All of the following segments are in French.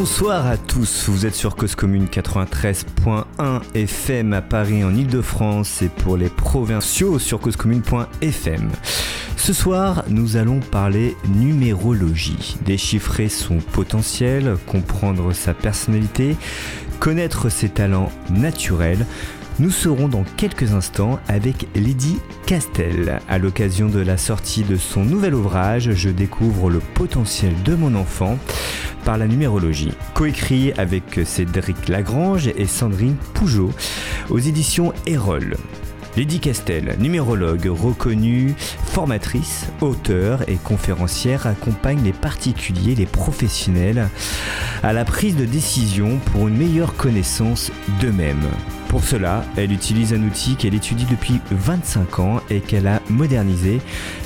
Bonsoir à tous, vous êtes sur Cause Commune 93.1 FM à Paris en Ile-de-France et pour les provinciaux sur causecommune.fm. Ce soir, nous allons parler numérologie, déchiffrer son potentiel, comprendre sa personnalité, connaître ses talents naturels, nous serons dans quelques instants avec Lydie Castel. À l'occasion de la sortie de son nouvel ouvrage, je découvre le potentiel de mon enfant par la numérologie. Coécrit avec Cédric Lagrange et Sandrine Pougeot aux éditions Erol. Lydie Castel, numérologue reconnue, formatrice, auteure et conférencière, accompagne les particuliers, les professionnels à la prise de décision pour une meilleure connaissance d'eux-mêmes. Pour cela, elle utilise un outil qu'elle étudie depuis 25 ans et qu'elle a modernisé,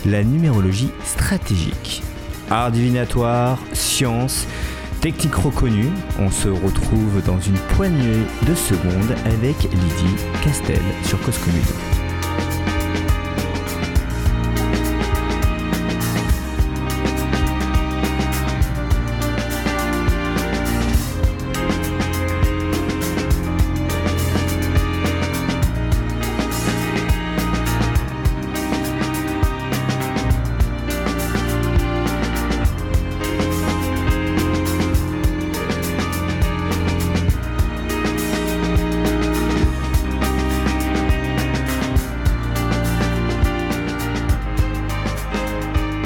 la numérologie stratégique. Art divinatoire, science, technique reconnue, on se retrouve dans une poignée de secondes avec Lydie Castel sur Cause Commune.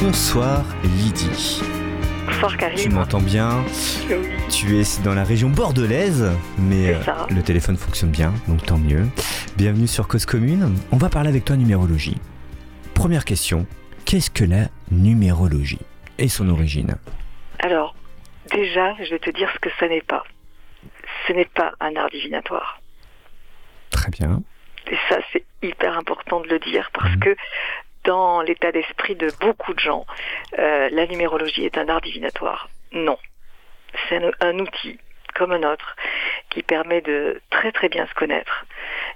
Bonsoir Lydie. Bonsoir Karim. Tu m'entends bien Tu es dans la région bordelaise, mais euh, le téléphone fonctionne bien, donc tant mieux. Bienvenue sur Cause Commune. On va parler avec toi numérologie. Première question, qu'est-ce que la numérologie et son origine? Alors, déjà, je vais te dire ce que ça n'est pas. Ce n'est pas un art divinatoire. Très bien. Et ça, c'est hyper important de le dire parce mhm. que dans l'état d'esprit de beaucoup de gens, euh, la numérologie est un art divinatoire. Non. C'est un, outil comme un autre qui permet de très très bien se connaître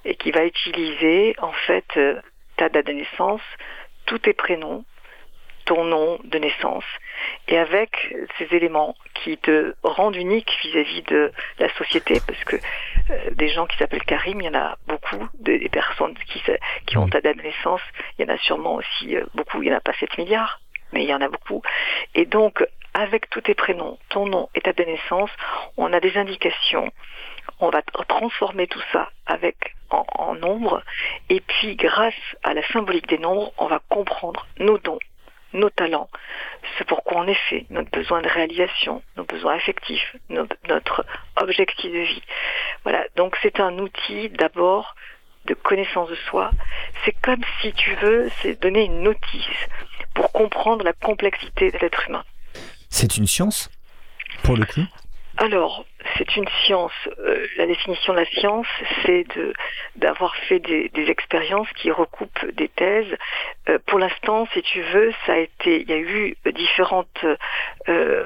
et qui va utiliser en fait euh, ta date de naissance, tous tes prénoms, ton nom de naissance et avec ces éléments qui te rendent unique vis-à-vis de la société parce que euh, des gens qui s'appellent Karim, il y en a beaucoup, des personnes qui, qui ont ta date de naissance, il y en a sûrement aussi euh, beaucoup, il n'y en a pas 7 milliards, mais il y en a beaucoup. Et donc, avec tous tes prénoms, ton nom et ta date de naissance, on a des indications. On va transformer tout ça avec en, en nombres. Et puis, grâce à la symbolique des nombres, on va comprendre nos dons, nos talents, ce pourquoi on est fait, notre besoin de réalisation, nos besoins affectifs, notre objectif de vie. Voilà, donc c'est un outil d'abord de connaissance de soi. C'est comme si tu veux, c'est donner une notice pour comprendre la complexité de l'être humain. C'est une science, pour le coup? Alors, c'est une science. Euh, la définition de la science, c'est d'avoir fait des, expériences qui recoupent des thèses. Euh, pour l'instant, si tu veux, ça a été, il y a eu différentes euh,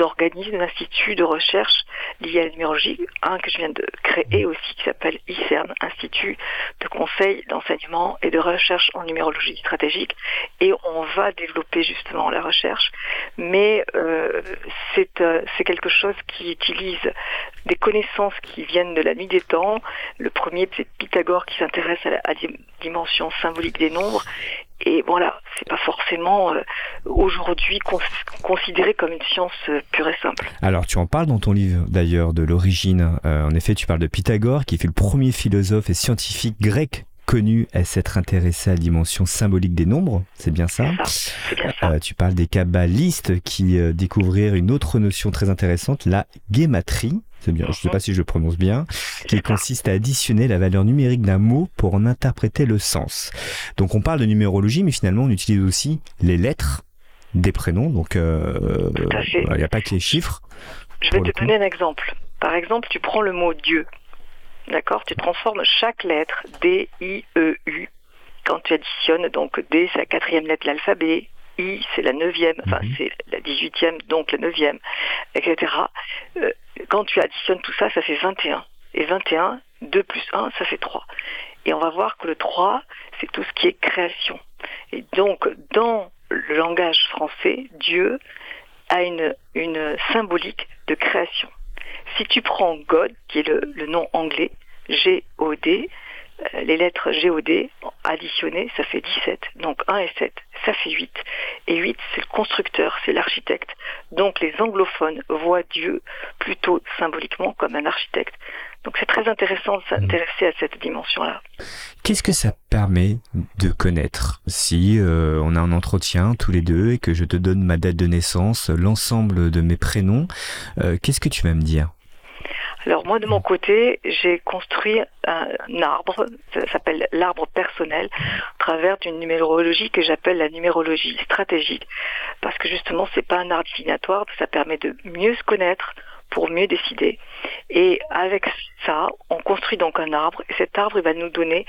organismes, instituts de recherche liés à la numérologie. Un que je viens de créer aussi, qui s'appelle ICERN, Institut de conseil, d'enseignement et de recherche en numérologie stratégique. Et on va développer justement la recherche, mais c'est c'est quelque chose qui utilise des connaissances qui viennent de la nuit des temps. Le premier, c'est Pythagore qui s'intéresse à la dimension symbolique des nombres. Et voilà, c'est pas forcément euh, aujourd'hui considéré comme une science euh, pure et simple. Alors tu en parles dans ton livre d'ailleurs de l'origine. Euh, en effet, tu parles de Pythagore qui fut le premier philosophe et scientifique grec connu à s'être intéressé à la dimension symbolique des nombres, c'est bien ça, euh, Tu parles des kabbalistes qui euh, découvrirent une autre notion très intéressante, la guématrie. C'est bien, je ne sais pas si je le prononce bien, qui consiste à additionner la valeur numérique d'un mot pour en interpréter le sens. Donc on parle de numérologie, mais finalement on utilise aussi les lettres des prénoms, donc euh, il n'y a pas que les chiffres. Je vais te donner un exemple. Par exemple, tu prends le mot Dieu. D'accord Tu transformes chaque lettre D, I, E, U. Quand tu additionnes, donc D, c'est la quatrième lettre de l'alphabet. I, c'est la neuvième, enfin mhm. c'est la dix-huitième, donc la neuvième, etc. Euh, quand tu additionnes tout ça, ça fait 21. Et 21, 2 plus 1, ça fait 3. Et on va voir que le 3, c'est tout ce qui est création. Et donc, dans le langage français, Dieu a une, une symbolique de création. Si tu prends God, qui est le, nom anglais, G-O-D, euh, les lettres G-O-D additionnées, ça fait 17. Donc 1 et 7, ça fait 8. Et 8, c'est le constructeur, c'est l'architecte. Donc les anglophones voient Dieu plutôt symboliquement comme un architecte. Donc c'est très intéressant de s'intéresser à cette dimension-là. Qu'est-ce que ça permet de connaître si euh, on a un entretien tous les deux et que je te donne ma date de naissance, l'ensemble de mes prénoms, euh, qu'est-ce que tu vas me dire? Alors moi de mon côté, j'ai construit un arbre, ça s'appelle l'arbre personnel, à travers d'une numérologie que j'appelle la numérologie stratégique, parce que justement c'est pas un arbre divinatoire, ça permet de mieux se connaître, pour mieux décider. Et avec ça, on construit donc un arbre, et cet arbre il va nous donner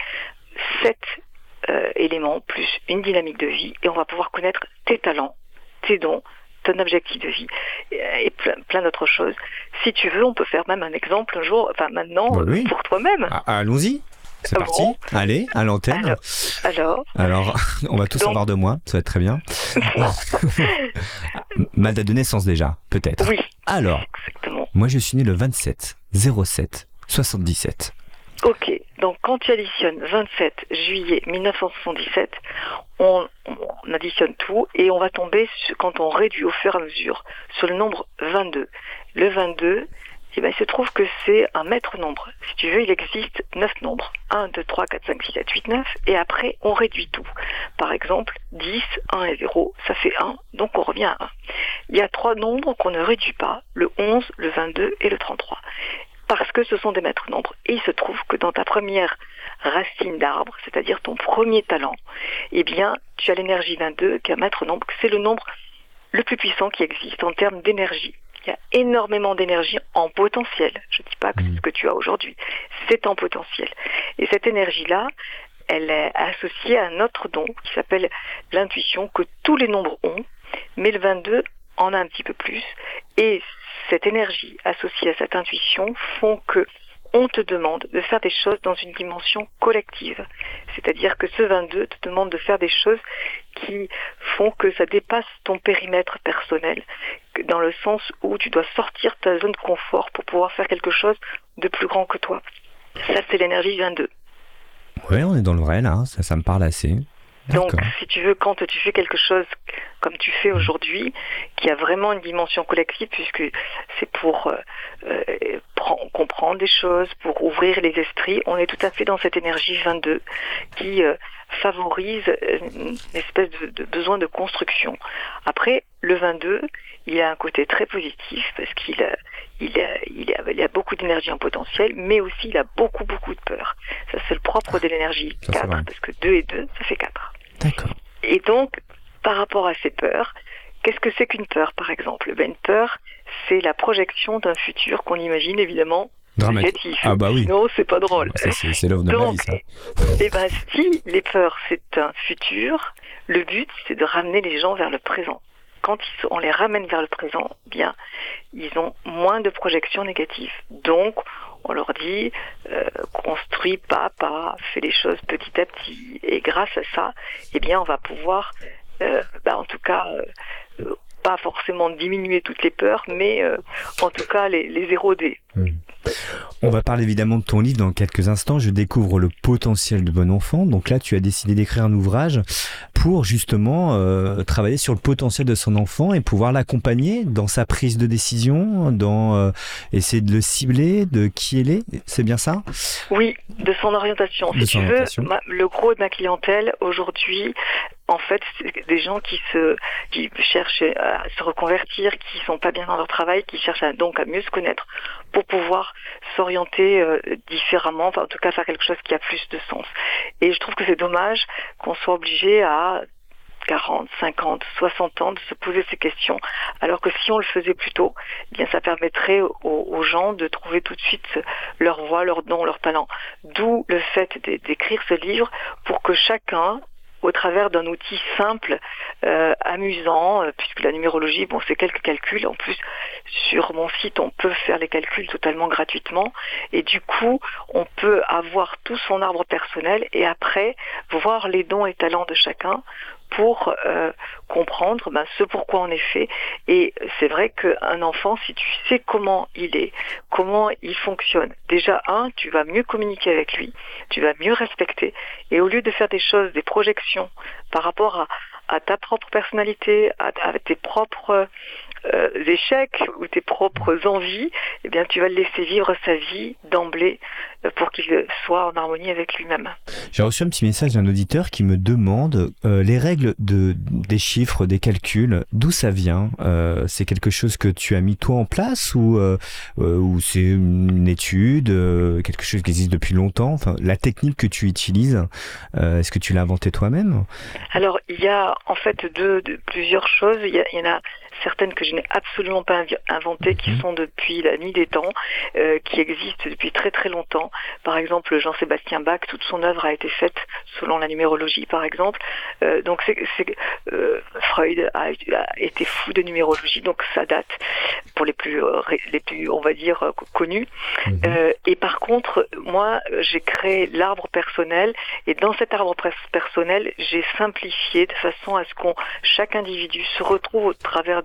sept euh, éléments plus une dynamique de vie, et on va pouvoir connaître tes talents, tes dons, ton objectif de vie et plein, d'autres choses. Si tu veux, on peut faire même un exemple un jour, enfin maintenant, bah pour toi-même. Ah, allons-y. C'est parti. Allez, à l'antenne. Alors, alors, on va tous savoir de moi. Ça va être très bien. Ma date de naissance déjà, peut-être. Oui. Alors, moi je suis né le 27 07 77. Ok, donc quand tu additionnes 27 juillet 1977, on, on, additionne tout et on va tomber, quand on réduit au fur et à mesure, sur le nombre 22. Le 22, eh ben, il se trouve que c'est un maître nombre. Si tu veux, il existe 9 nombres. 1, 2, 3, 4, 5, 6, 7, 8, 9. Et après, on réduit tout. Par exemple, 10, 1 et 0, ça fait 1. Donc on revient à 1. Il y a trois nombres qu'on ne réduit pas. Le 11, le 22 et le 33. Parce que ce sont des maîtres nombres. Et il se trouve que dans ta première racine d'arbre, c'est-à-dire ton premier talent, eh bien, tu as l'énergie 22 qui est un maître nombre. C'est le nombre le plus puissant qui existe en termes d'énergie. Il y a énormément d'énergie en potentiel. Je ne dis pas que c'est ce que tu as aujourd'hui. C'est en potentiel. Et cette énergie-là, elle est associée à un autre don qui s'appelle l'intuition que tous les nombres ont, mais le 22 en a un petit peu plus. Et cette énergie associée à cette intuition font que on te demande de faire des choses dans une dimension collective. C'est-à-dire que ce 22 te demande de faire des choses qui font que ça dépasse ton périmètre personnel, dans le sens où tu dois sortir ta zone de confort pour pouvoir faire quelque chose de plus grand que toi. Ça, c'est l'énergie 22. Oui, on est dans le vrai là, ça, ça me parle assez. Donc, si tu veux, quand tu fais quelque chose comme tu fais aujourd'hui, qui a vraiment une dimension collective, puisque c'est pour euh, euh, comprendre des choses, pour ouvrir les esprits, on est tout à fait dans cette énergie 22 qui euh, favorise une espèce de, besoin de construction. Après, le 22, il a un côté très positif parce qu'il a, il a, il a, il a beaucoup d'énergie en potentiel, mais aussi il a beaucoup, beaucoup de peur. Ça, c'est le propre de l'énergie 4, parce que 2 et 2, ça fait 4. D'accord. Et donc, par rapport à ces peurs, qu'est-ce que c'est qu'une peur, par exemple? Ben, Une peur, c'est la projection d'un futur qu'on imagine évidemment Dramatique. Ah bah oui. Sinon, c'est pas drôle. C'est l'œuvre de la vie, ça. Eh ben, si les peurs, c'est un futur, le but, c'est de ramener les gens vers le présent. Quand on les ramène vers le présent, bien, ils ont moins de projections négatives. Donc, on leur dit euh, construis pas pas, fais les choses petit à petit. Et grâce à ça, eh bien, on va pouvoir, euh, bah, en tout cas, euh, pas forcément diminuer toutes les peurs, mais en tout cas les, les éroder. Hmm. On va parler évidemment de ton livre dans quelques instants. Je découvre le potentiel de bon enfant. Donc là, tu as décidé d'écrire un ouvrage pour justement euh, travailler sur le potentiel de son enfant et pouvoir l'accompagner dans sa prise de décision, dans euh, essayer de le cibler, de qui il est. C'est bien ça? Oui, de son orientation. si tu veux, le gros de ma clientèle aujourd'hui, en fait, des gens qui se qui cherchent à se reconvertir, qui sont pas bien dans leur travail, qui cherchent donc à mieux se connaître pour pouvoir s'orienter euh, différemment, enfin en tout cas faire quelque chose qui a plus de sens. Et je trouve que c'est dommage qu'on soit obligé à 40, 50, 60 ans de se poser ces questions, alors que si on le faisait plus tôt, eh bien ça permettrait aux, aux, gens de trouver tout de suite leur voix, leur don, leur talent. D'où le fait d'écrire ce livre pour que chacun au travers d'un outil simple, euh, amusant, euh, puisque la numérologie, bon, c'est quelques calculs. En plus, sur mon site, on peut faire les calculs totalement gratuitement. Et du coup, on peut avoir tout son arbre personnel et après, voir les dons et talents de chacun pour euh, comprendre ben, ce pourquoi on est fait. Et c'est vrai qu'un enfant, si tu sais comment il est, comment il fonctionne, déjà, un, tu vas mieux communiquer avec lui, tu vas mieux respecter. Et au lieu de faire des choses, des projections par rapport à, ta propre personnalité, à tes propres euh, échecs ou tes propres envies, eh bien, tu vas le laisser vivre sa vie d'emblée euh, pour qu'il soit en harmonie avec lui-même. J'ai reçu un petit message d'un auditeur qui me demande euh, les règles de, des chiffres, des calculs, d'où ça vient C'est quelque chose que tu as mis toi en place ou, ou c'est une étude, quelque chose qui existe depuis longtemps enfin, La technique que tu utilises, est-ce que tu l'as inventée toi-même? Alors, il y a en fait deux, plusieurs choses. Il y, il y en a certaines que je n'ai absolument pas inventées, qui mhm. sont depuis la nuit des temps, euh, qui existent depuis très très longtemps. Par exemple, Jean-Sébastien Bach, toute son œuvre a été faite selon la numérologie, par exemple. Euh, donc c'est, euh, Freud a, été fou de numérologie, donc ça date pour les plus, les plus on va dire, connus. Mhm. et par contre, moi, j'ai créé l'arbre personnel, et dans cet arbre personnel, j'ai simplifié de façon à ce qu'on chaque individu se retrouve au travers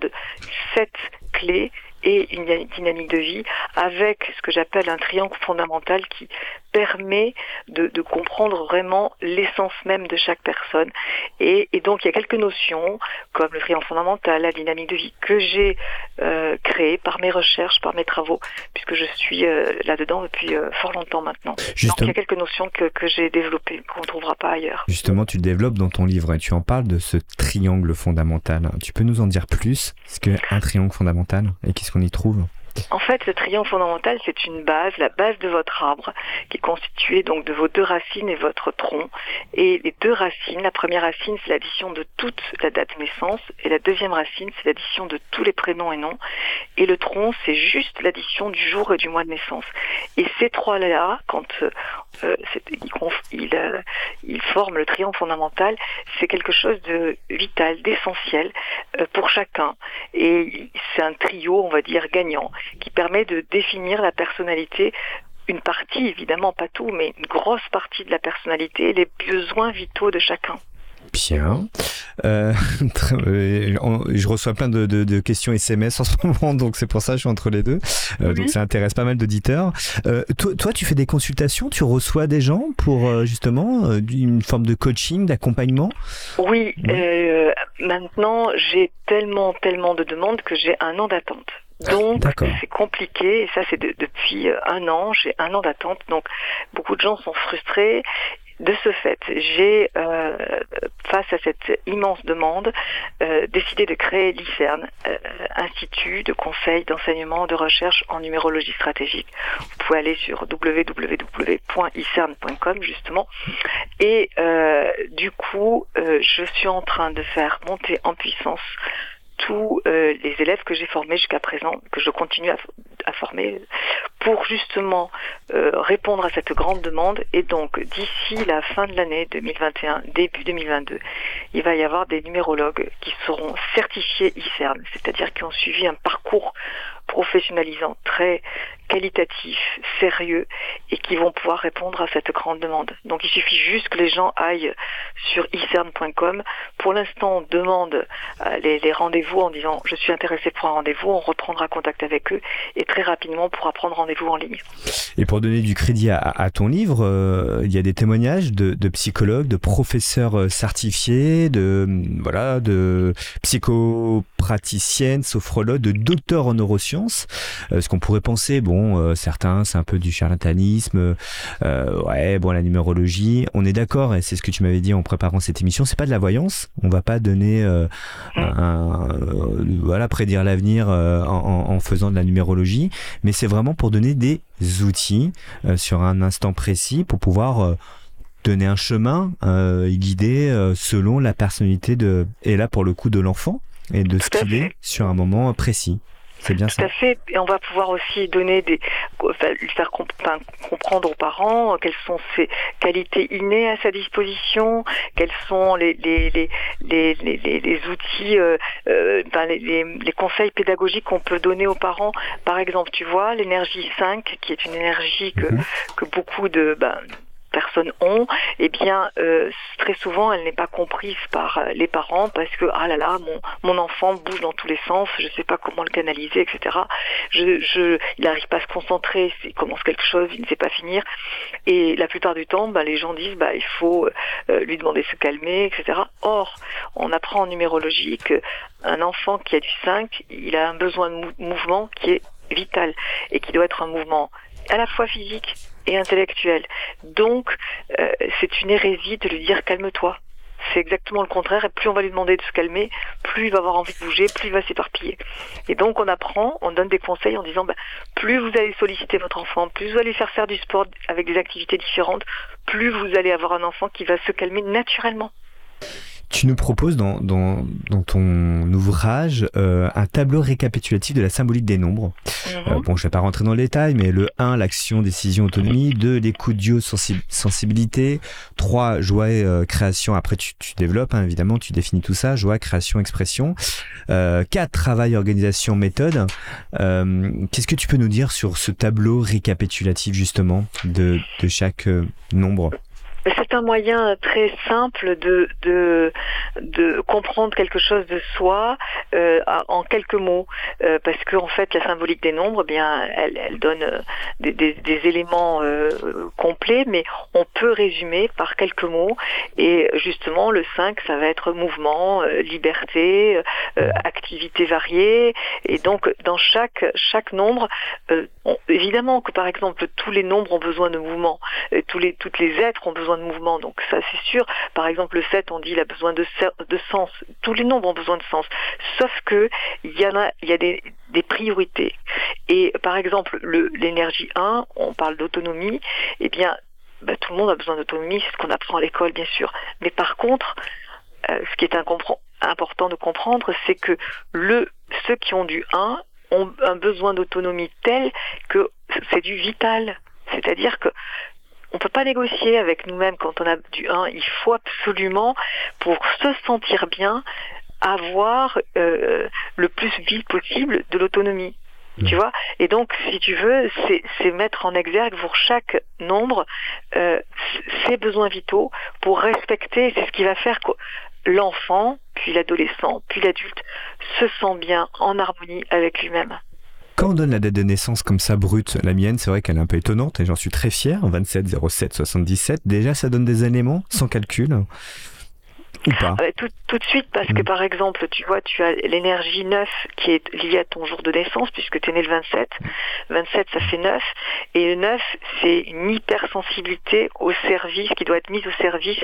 sept clés et une dynamique de vie avec ce que j'appelle un triangle fondamental qui permet de, comprendre vraiment l'essence même de chaque personne. Et, donc il y a quelques notions comme le triangle fondamental, la dynamique de vie que j'ai euh, créé par mes recherches, par mes travaux, puisque je suis euh, là-dedans depuis euh, fort longtemps maintenant. Donc il y a quelques notions que, que j'ai développées qu'on ne trouvera pas ailleurs. Justement, tu développes dans ton livre et tu en parles de ce triangle fondamental. Tu peux nous en dire plus? Ce qu'est un triangle fondamental? Et qu'est-ce qu'on y trouve? En fait, le triangle fondamental, c'est une base, la base de votre arbre, qui est constituée donc de vos deux racines et votre tronc. Et les deux racines, la première racine, c'est l'addition de toute la date de naissance, et la deuxième racine, c'est l'addition de tous les prénoms et noms. Et le tronc, c'est juste l'addition du jour et du mois de naissance. Et ces trois-là, quand euh, euh ils, euh, ils, forment le triangle fondamental, c'est quelque chose de vital, d'essentiel euh, pour chacun. Et c'est un trio, on va dire, gagnant qui permet de définir la personnalité une partie, évidemment pas tout, mais une grosse partie de la personnalité, les besoins vitaux de chacun. Bien. Euh, je reçois plein de, questions SMS en ce moment, donc c'est pour ça que je suis entre les deux. Euh, donc ça intéresse pas mal d'auditeurs. Euh, toi, tu fais des consultations, tu reçois des gens pour justement une forme de coaching, d'accompagnement? Oui. maintenant, j'ai tellement, tellement de demandes que j'ai un an d'attente. Donc c'est compliqué et ça c'est depuis euh, un an, j'ai un an d'attente, donc beaucoup de gens sont frustrés. De ce fait, j'ai, euh, face à cette immense demande, euh, décidé de créer l'ICERN, Institut de conseil, d'enseignement, de recherche en numérologie stratégique. Vous pouvez aller sur www.icern.com justement. Et du coup, je suis en train de faire monter en puissance tous euh, les élèves que j'ai formés jusqu'à présent, que je continue à, former, pour justement euh, répondre à cette grande demande. Et donc, d'ici la fin de l'année 2021, début 2022, il va y avoir des numérologues qui seront certifiés ICERN, c'est-à-dire qui ont suivi un parcours professionnalisant, très qualitatif, sérieux et qui vont pouvoir répondre à cette grande demande. Donc il suffit juste que les gens aillent sur icern.com. Pour l'instant, on demande euh, les, rendez-vous en disant je suis intéressé pour un rendez-vous, on reprendra contact avec eux et très rapidement on pourra prendre rendez-vous en ligne. Et pour donner du crédit à, ton livre, euh, il y a des témoignages de, psychologues, de professeurs euh, certifiés, de voilà, de psychopraticiennes, sophrologues, de docteurs en neurosciences. Ce qu'on pourrait penser, bon euh, certains, c'est un peu du charlatanisme. Euh, ouais, bon, la numérologie, on est d'accord, et c'est ce que tu m'avais dit en préparant cette émission, c'est pas de la voyance. On va pas donner, euh, un, voilà, prédire l'avenir en, faisant de la numérologie, mais c'est vraiment pour donner des outils sur un instant précis pour pouvoir donner un chemin euh, guidé selon la personnalité de et là pour le coup de l'enfant et de ce qu'il est sur un moment précis. C'est bien Tout à fait. Et on va pouvoir aussi donner des, lui faire comprendre aux parents quelles sont ses qualités innées à sa disposition, quels sont les, les, les, les, les, outils, euh, euh, les, conseils pédagogiques qu'on peut donner aux parents. Par exemple, tu vois, l'énergie 5, qui est une énergie que, mhm. que beaucoup de, ben, personnes ont, eh bien, euh, très souvent, elle n'est pas comprise par euh, les parents parce que, ah là là, mon, mon enfant bouge dans tous les sens, je ne sais pas comment le canaliser, etc. Je, je, il n'arrive pas à se concentrer, il commence quelque chose, il ne sait pas finir. Et la plupart du temps, bah, les gens disent, bah, il faut euh, lui demander de se calmer, etc. Or, on apprend en numérologie qu'un enfant qui a du 5, il a un besoin de mouvement qui est vital et qui doit être un mouvement à la fois physique et intellectuel. Donc, euh, c'est une hérésie de lui dire calme-toi. C'est exactement le contraire. Et plus on va lui demander de se calmer, plus il va avoir envie de bouger, plus il va s'éparpiller. Et donc, on apprend, on donne des conseils en disant, bah, plus vous allez solliciter votre enfant, plus vous allez faire faire du sport avec des activités différentes, plus vous allez avoir un enfant qui va se calmer naturellement. Tu nous proposes dans, dans, dans ton ouvrage euh, un tableau récapitulatif de la symbolique des nombres. Mhm. Euh, bon, je vais pas rentrer dans le détail, mais le 1, l'action, décision, autonomie. 2, l'écoute, duo, sensibilité. 3, joie, euh, création. Après, tu, tu développes, hein, évidemment, tu définis tout ça. Joie, création, expression. 4, travail, organisation, méthode. Qu'est-ce que tu peux nous dire sur ce tableau récapitulatif, justement, de, de chaque nombre? C'est un moyen très simple de, de, de comprendre quelque chose de soi euh, en quelques mots, euh, parce qu'en en fait la symbolique des nombres, eh bien, elle, elle donne euh, des, des, des éléments euh, complets, mais on peut résumer par quelques mots. Et justement, le 5, ça va être mouvement, euh, liberté, activité variée. Et donc, dans chaque chaque nombre, évidemment que par exemple tous les nombres ont besoin de mouvement, tous les toutes les êtres ont besoin de mouvement, donc ça c'est sûr. Par exemple, le 7, on dit il a besoin de, de sens. Tous les nombres ont besoin de sens. Sauf que il y en a, y a des, des priorités. Et par exemple, l'énergie 1, on parle d'autonomie, eh bien, bah, tout le monde a besoin d'autonomie, c'est ce qu'on apprend à l'école, bien sûr. Mais par contre, euh, ce qui est important de comprendre, c'est que le, ceux qui ont du 1 ont un besoin d'autonomie tel que c'est du vital. C'est-à-dire que on peut pas négocier avec nous-mêmes quand on a du 1. Il faut absolument, pour se sentir bien, avoir euh, le plus vite possible de l'autonomie. Tu vois? Et donc, si tu veux, c'est mettre en exergue pour chaque nombre euh, ses besoins vitaux pour respecter, c'est ce qui va faire que l'enfant, puis l'adolescent, puis l'adulte se sent bien en harmonie avec lui-même. Quand on donne la date de naissance comme ça brute, la mienne, c'est vrai qu'elle est un peu étonnante et j'en suis très fier, 27 07 77. Déjà, ça donne des éléments sans calcul. Ah tout, de suite, parce que mm. par exemple, tu vois, tu as l'énergie 9 qui est liée à ton jour de naissance, puisque tu es né le 27. 27, ça fait 9. Et le 9, c'est une hypersensibilité au service, qui doit être mise au service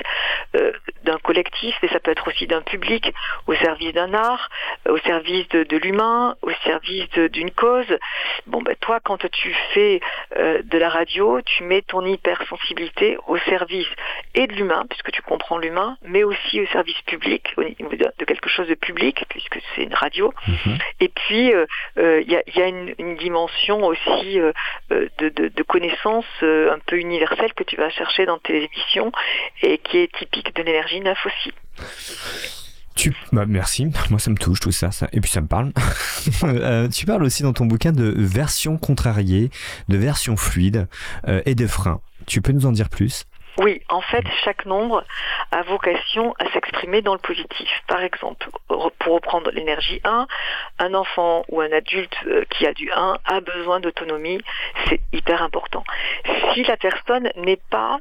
euh, d'un collectif, mais ça peut être aussi d'un public, au service d'un art, au service de, l'humain, au service d'une cause. Bon, ben toi, quand tu fais euh, de la radio, tu mets ton hypersensibilité au service et de l'humain, puisque tu comprends l'humain, mais aussi au service public, au niveau de, quelque chose de public, puisque c'est une radio. Mhm. Et puis, il euh, euh, y, a, une, dimension aussi euh, de, de, connaissance un peu universelle que tu vas chercher dans tes émissions et qui est typique de l'énergie neuf aussi. Tu, bah merci, moi ça me touche tout ça, ça. et puis ça me parle. tu parles aussi dans ton bouquin de version contrariée, de version fluide et de frein. Tu peux nous en dire plus? Oui, en fait, chaque nombre a vocation à s'exprimer dans le positif. Par exemple, pour reprendre l'énergie 1, un enfant ou un adulte euh, qui a du 1 a besoin d'autonomie, c'est hyper important. Si la personne n'est pas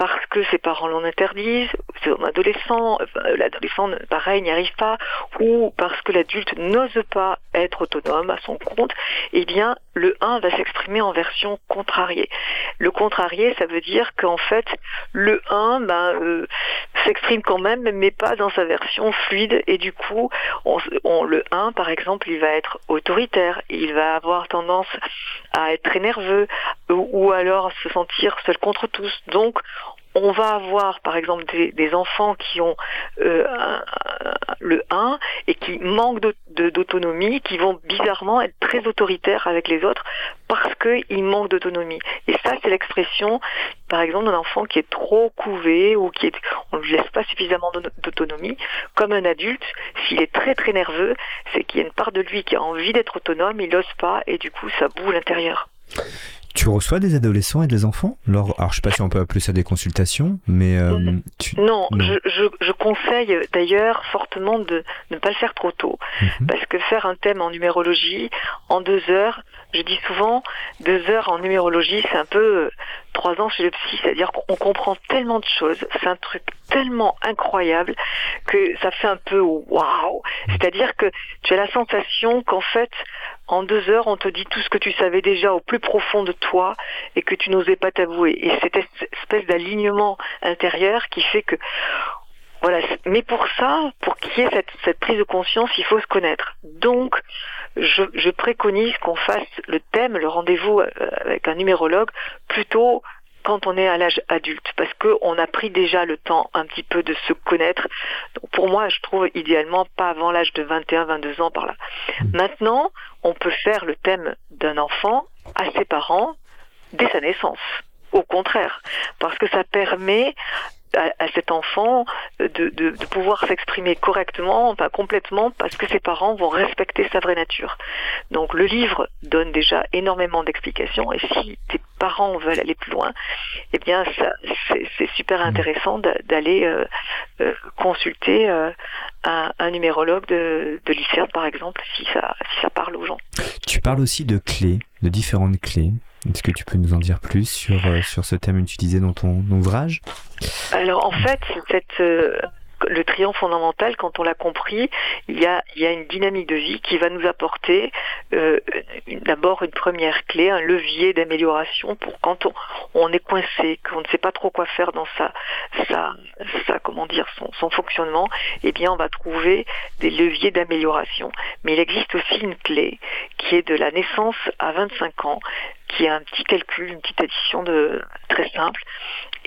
parce que ses parents l'en interdisent, son adolescent, l'adolescent pareil n'y arrive pas, ou parce que l'adulte n'ose pas être autonome à son compte, eh bien le 1 va s'exprimer en version contrariée. Le contrarié, ça veut dire qu'en fait le 1 ben, euh, s'exprime quand même, mais pas dans sa version fluide, et du coup on, le 1 par exemple, il va être autoritaire, il va avoir tendance à être très nerveux, ou, ou alors se sentir seul contre tous. Donc on va avoir par exemple des, enfants qui ont euh, le 1 et qui manquent d'autonomie, qui vont bizarrement être très autoritaires avec les autres parce qu'ils manquent d'autonomie. Et ça, c'est l'expression, par exemple, d'un enfant qui est trop couvé ou qui est, on ne lui laisse pas suffisamment d'autonomie. Comme un adulte, s'il est très très nerveux, c'est qu'il y a une part de lui qui a envie d'être autonome, il n'ose pas et du coup, ça boue l'intérieur. Tu reçois des adolescents et des enfants? Alors, je sais pas si on peut appeler ça des consultations, mais... Euh, non, Je, conseille d'ailleurs fortement de ne pas le faire trop tôt. Mhm. Parce que faire un thème en numérologie en deux heures, je dis souvent, deux heures en numérologie, c'est un peu euh, trois ans chez le psy, c'est-à-dire qu'on comprend tellement de choses, c'est un truc tellement incroyable que ça fait un peu waouh. C'est-à-dire que tu as la sensation qu'en fait, en deux heures, on te dit tout ce que tu savais déjà au plus profond de toi et que tu n'osais pas t'avouer. Et cette espèce d'alignement intérieur qui fait que voilà. Mais pour ça, pour qu'il y ait cette, prise de conscience, il faut se connaître. Donc, je, préconise qu'on fasse le thème, le rendez-vous euh, avec un numérologue, plutôt quand on est à l'âge adulte, parce qu'on a pris déjà le temps un petit peu de se connaître. Donc pour moi, je trouve idéalement pas avant l'âge de 21, 22 ans par là. Mmh. Maintenant, on peut faire le thème d'un enfant à ses parents dès sa naissance. Au contraire, parce que ça permet à, cet enfant de, de, pouvoir s'exprimer correctement, pas complètement, parce que ses parents vont respecter sa vraie nature. Donc le livre donne déjà énormément d'explications, et si tes parents veulent aller plus loin, eh bien c'est super intéressant d'aller euh, euh, consulter euh, un, numérologue de, de lycée, par exemple, si ça, si ça parle aux gens. Tu parles aussi de clés, de différentes clés. Est-ce que tu peux nous en dire plus sur, euh, sur ce thème utilisé dans ton ouvrage? Alors en fait, cette, euh, le triomphe fondamental, quand on l'a compris, il y, a, il y a une dynamique de vie qui va nous apporter euh, d'abord une première clé, un levier d'amélioration pour quand on, on est coincé, qu'on ne sait pas trop quoi faire dans sa, sa, sa comment dire, son, son fonctionnement, eh bien on va trouver des leviers d'amélioration. Mais il existe aussi une clé qui est de la naissance à 25 ans, qui est un petit calcul, une petite addition de, très simple,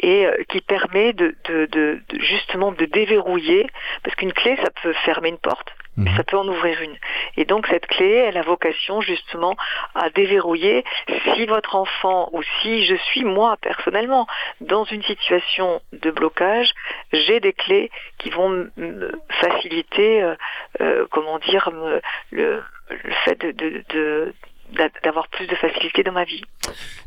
et euh, qui permet de, de, justement de déverrouiller, parce qu'une clé, ça peut fermer une porte, mais mhm. ça peut en ouvrir une. Et donc cette clé, elle a vocation justement à déverrouiller si votre enfant ou si je suis moi personnellement dans une situation de blocage, j'ai des clés qui vont me faciliter, euh, euh, comment dire, le, le fait de, de d'avoir plus de facilité dans ma vie.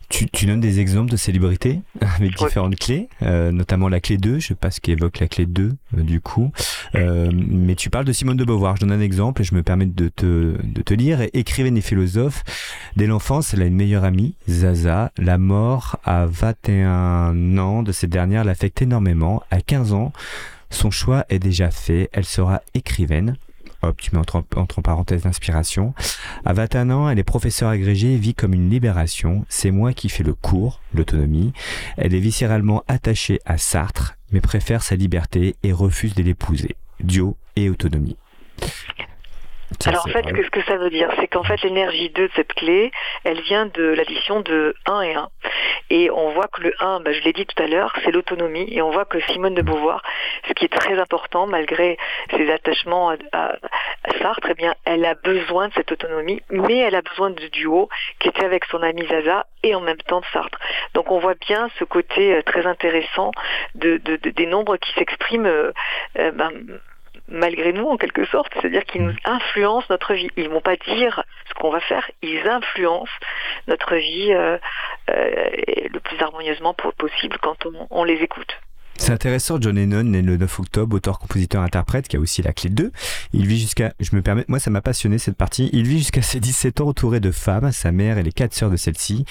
Tu, tu donnes des exemples de célébrités avec différentes clés, euh, notamment la clé 2, je sais pas ce qui évoque la clé 2 euh, du coup, euh, mais tu parles de Simone de Beauvoir, je donne un exemple et je me permets de te, de te lire. Écrivaine et philosophe, dès l'enfance, elle a une meilleure amie, Zaza. La mort à 21 ans de cette dernière l'affecte énormément. À 15 ans, son choix est déjà fait, elle sera écrivaine hop, tu mets entre, entre parenthèses l'inspiration. À 21 ans, elle est professeure agrégée vit comme une libération. C'est moi qui fais le cours, l'autonomie. Elle est viscéralement attachée à Sartre, mais préfère sa liberté et refuse de l'épouser. Dio et autonomie. Alors en fait, ce que ça veut dire, c'est qu'en fait l'énergie 2 de cette clé, elle vient de l'addition de 1 et 1. Et on voit que le 1, bah, je l'ai dit tout à l'heure, c'est l'autonomie. Et on voit que Simone de Beauvoir, ce qui est très important, malgré ses attachements à, Sartre, eh bien, elle a besoin de cette autonomie, mais elle a besoin de duo qui était avec son ami Zaza et en même temps de Sartre. Donc on voit bien ce côté euh, très intéressant de, des nombres qui s'expriment euh, euh, ben, malgré nous en quelque sorte, c'est-à-dire qu'ils nous influencent notre vie. Ils vont pas dire ce qu'on va faire, ils influencent notre vie euh, euh, le plus harmonieusement possible quand on les écoute. C'est intéressant, John Lennon, né le 9 octobre, auteur, compositeur, interprète, qui a aussi la clé 2. Il vit jusqu'à, je me permets, moi ça m'a passionné cette partie, il vit jusqu'à ses 17 ans entouré de femmes, sa mère et les quatre sœurs de celle-ci.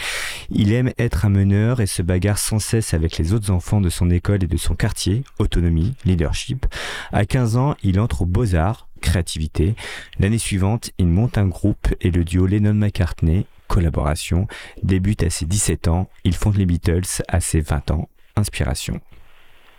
Il aime être un meneur et se bagarre sans cesse avec les autres enfants de son école et de son quartier, autonomie, leadership. À 15 ans, il entre aux Beaux-Arts, créativité. L'année suivante, il monte un groupe et le duo Lennon-McCartney, collaboration, débute à ses 17 ans. Il fonde les Beatles à ses 20 ans, inspiration.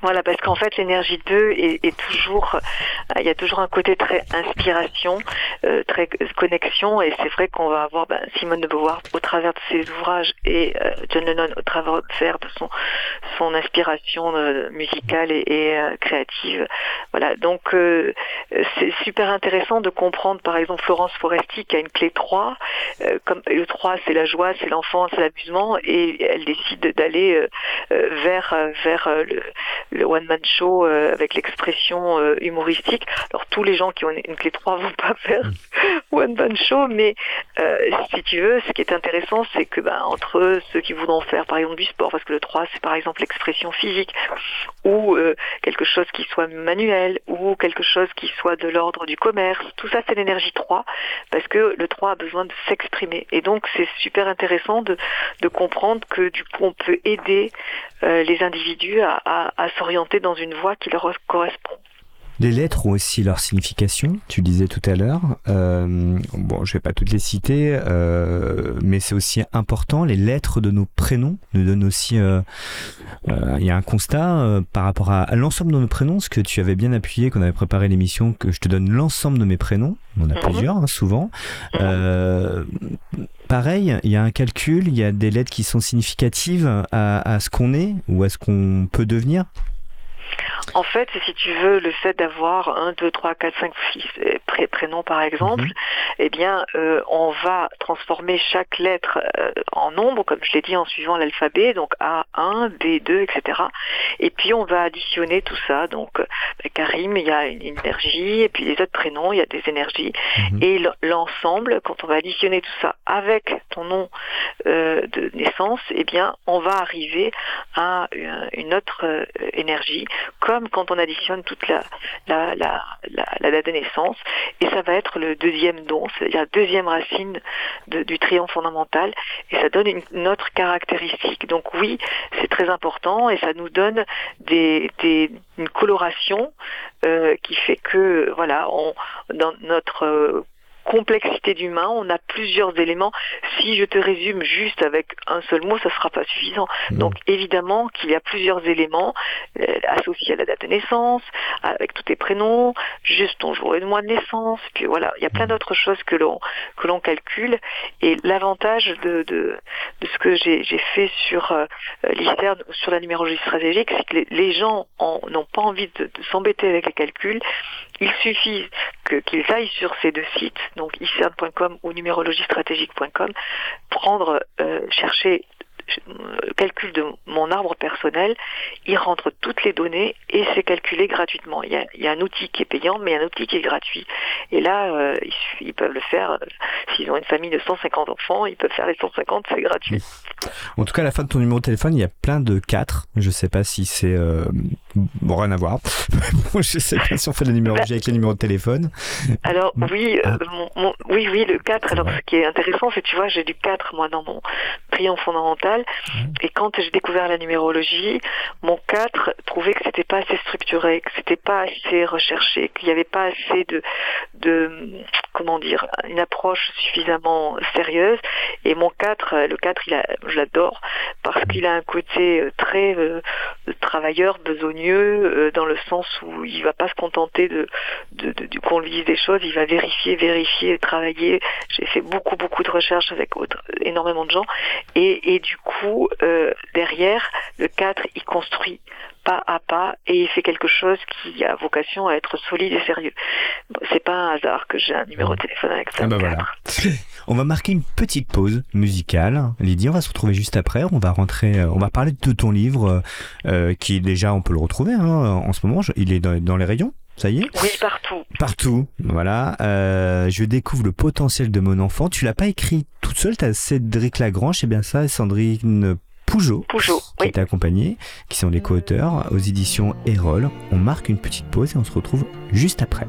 Voilà, parce qu'en fait, l'énergie 2 est, toujours, euh, il y a toujours un côté très inspiration, euh, très connexion, et c'est vrai qu'on va avoir ben, Simone de Beauvoir au travers de ses ouvrages et euh, John Lennon au travers de son, son inspiration musicale et, créative. Voilà, donc c'est super intéressant de comprendre, par exemple, Florence Foresti qui a une clé 3, comme le 3 c'est la joie, c'est l'enfance, c'est l'amusement, et elle décide d'aller vers, vers le, le one-man show avec l'expression humoristique. Alors tous les gens qui ont une clé 3 vont pas faire mm. one-man show, mais si tu veux, ce qui est intéressant, c'est que ben, entre ceux qui voudront faire par exemple du sport, parce que le 3 c'est par exemple l'expression physique, ou euh, quelque chose qui soit manuel, ou quelque chose qui soit de l'ordre du commerce, tout ça c'est l'énergie 3, parce que le 3 a besoin de s'exprimer. Et donc c'est super intéressant de, comprendre que du coup on peut aider euh, les individus à s'orienter dans une voie qui leur correspond. Les lettres ont aussi leur signification, tu disais tout à l'heure. Euh, bon, je vais pas toutes les citer, euh, mais c'est aussi important. Les lettres de nos prénoms nous donnent aussi. Euh, il y a un constat par rapport à, l'ensemble de nos prénoms, ce que tu avais bien appuyé, qu'on avait préparé l'émission, que je te donne l'ensemble de mes prénoms. On a mhm. plusieurs, hein, souvent. Pareil, il y a un calcul, il y a des lettres qui sont significatives à, à ce qu'on est ou à ce qu'on peut devenir. En fait, si tu veux, le fait d'avoir 1, 2, 3, 4, 5, 6 prénoms par exemple, mhm. eh bien, euh, on va transformer chaque lettre euh, en nombre, comme je l'ai dit, en suivant l'alphabet, donc A1, B2, etc. Et puis on va additionner tout ça. Donc, euh, Karim, il y a une énergie, et puis les autres prénoms, il y a des énergies. Mhm. Et l'ensemble, quand on va additionner tout ça avec ton nom de naissance, eh bien, on va arriver à une autre énergie, comme quand on additionne toute la, la, date de naissance. Et ça va être le deuxième don, c'est-à-dire la deuxième racine du triomphe fondamental. Et ça donne une, autre caractéristique. Donc oui, c'est très important et ça nous donne des, une coloration euh, qui fait que, voilà, on, dans notre complexité d'humain, on a plusieurs éléments. Si je te résume juste avec un seul mot, ça ne sera pas suffisant. Donc évidemment qu'il y a plusieurs éléments euh, associés à la date de naissance, avec tous tes prénoms, juste ton jour et le mois de naissance, puis voilà, il y a plein d'autres choses que l'on que l'on calcule. Et l'avantage de, de, ce que j'ai fait sur euh, sur la numérologie stratégique, c'est que les, gens n'ont pas envie de, de s'embêter avec les calculs. Il suffit qu'ils aillent sur ces deux sites, donc icern.com ou numérologiestratégique.com, prendre, euh, chercher euh, calcul de mon arbre personnel, il rentre toutes les données et c'est calculé gratuitement. Il y, a, un outil qui est payant, mais un outil qui est gratuit. Et là, euh, ils, peuvent le faire, euh, s'ils ont une famille de 150 enfants, ils peuvent faire les 150, c'est gratuit. En tout cas, à la fin de ton numéro de téléphone, il y a plein de 4. Je sais pas si c'est... bon, rien à voir. bon, je sais pas si on fait la numérologie avec les numéros de téléphone. Alors, oui, ah. oui, oui, le 4. Alors, ce qui est intéressant, c'est, tu vois, j'ai du 4, moi, dans mon triomphe fondamental. Et quand j'ai découvert la numérologie, mon 4 trouvait que c'était pas assez structuré, que c'était pas assez recherché, qu'il n'y avait pas assez de, de, comment dire, une approche suffisamment sérieuse. Et mon 4, le 4, il a, je l'adore parce qu'il a un côté euh, très euh, travailleur, besogneux, euh, dans le sens où il va pas se contenter de, de, de, qu'on lui dise des choses, il va vérifier, vérifier, travailler. J'ai fait beaucoup, beaucoup de recherches avec énormément de gens. Et, et du coup, euh, derrière, le 4, il construit pas à pas et il fait quelque chose qui a vocation à être solide et sérieux. c'est pas un hasard que j'ai un numéro de téléphone avec ça. Ah bah on va marquer une petite pause musicale. Lydie, on va se retrouver juste après. On va rentrer, euh, on va parler de ton livre euh, qui déjà, on peut le retrouver hein, en ce moment. Il est dans, les rayons. Ça y est? Oui, partout. Partout, voilà. je découvre le potentiel de mon enfant. Tu l'as pas écrit toute seule, tu as Cédric Lagrange, c'est bien ça, et Sandrine Pougeot, qui est accompagné, qui sont les co-auteurs aux éditions Erol. On marque une petite pause et on se retrouve juste après.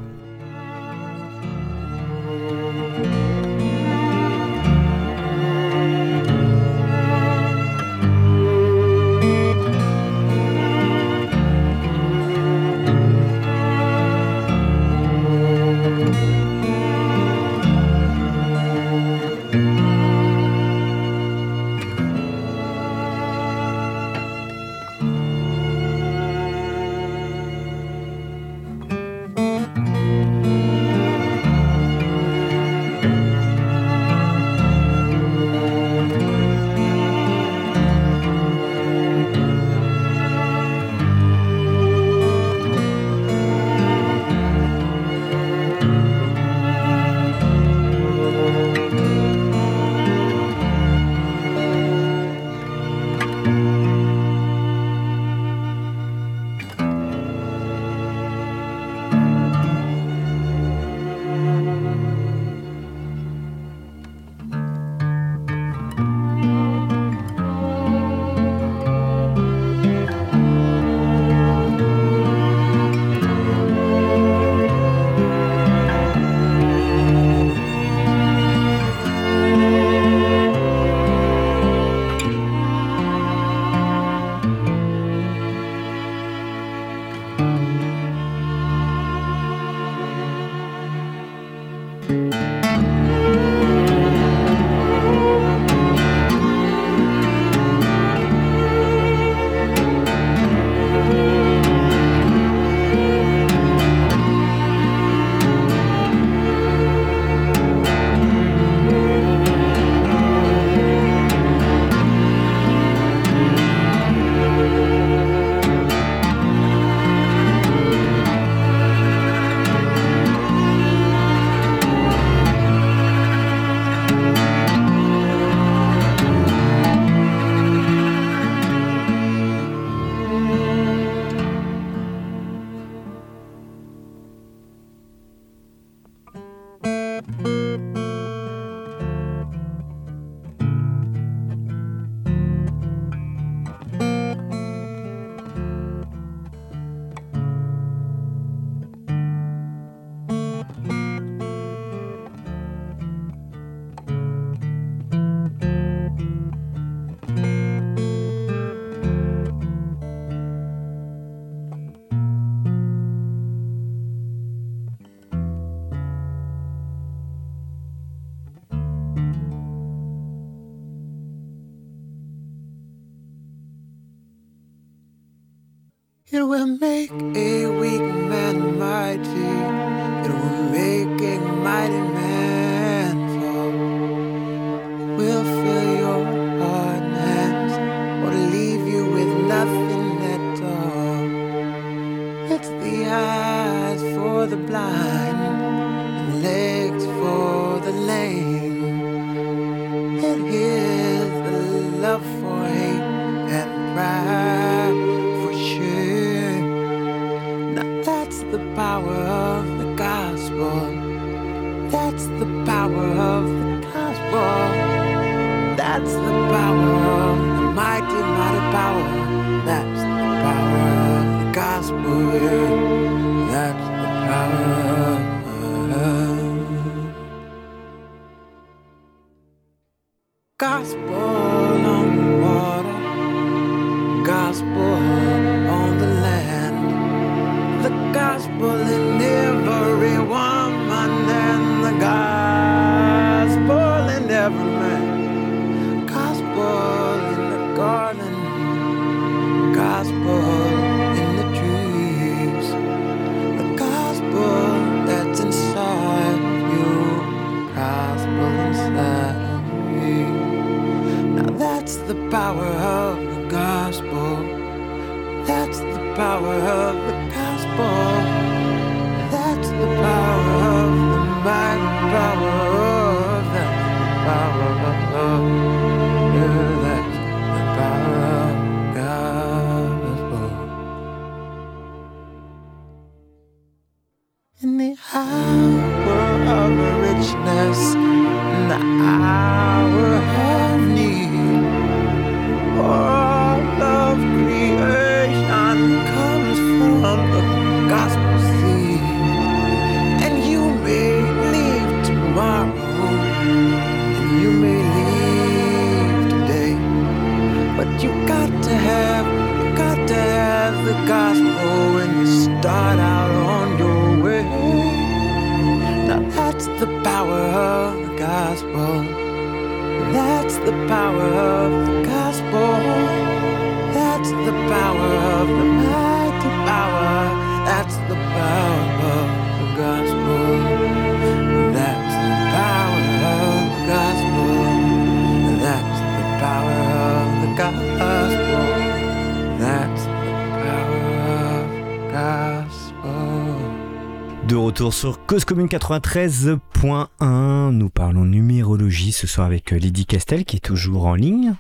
Retour sur Cause Commune 93.1, nous parlons numérologie ce soir avec Lydie Castel qui est toujours en ligne.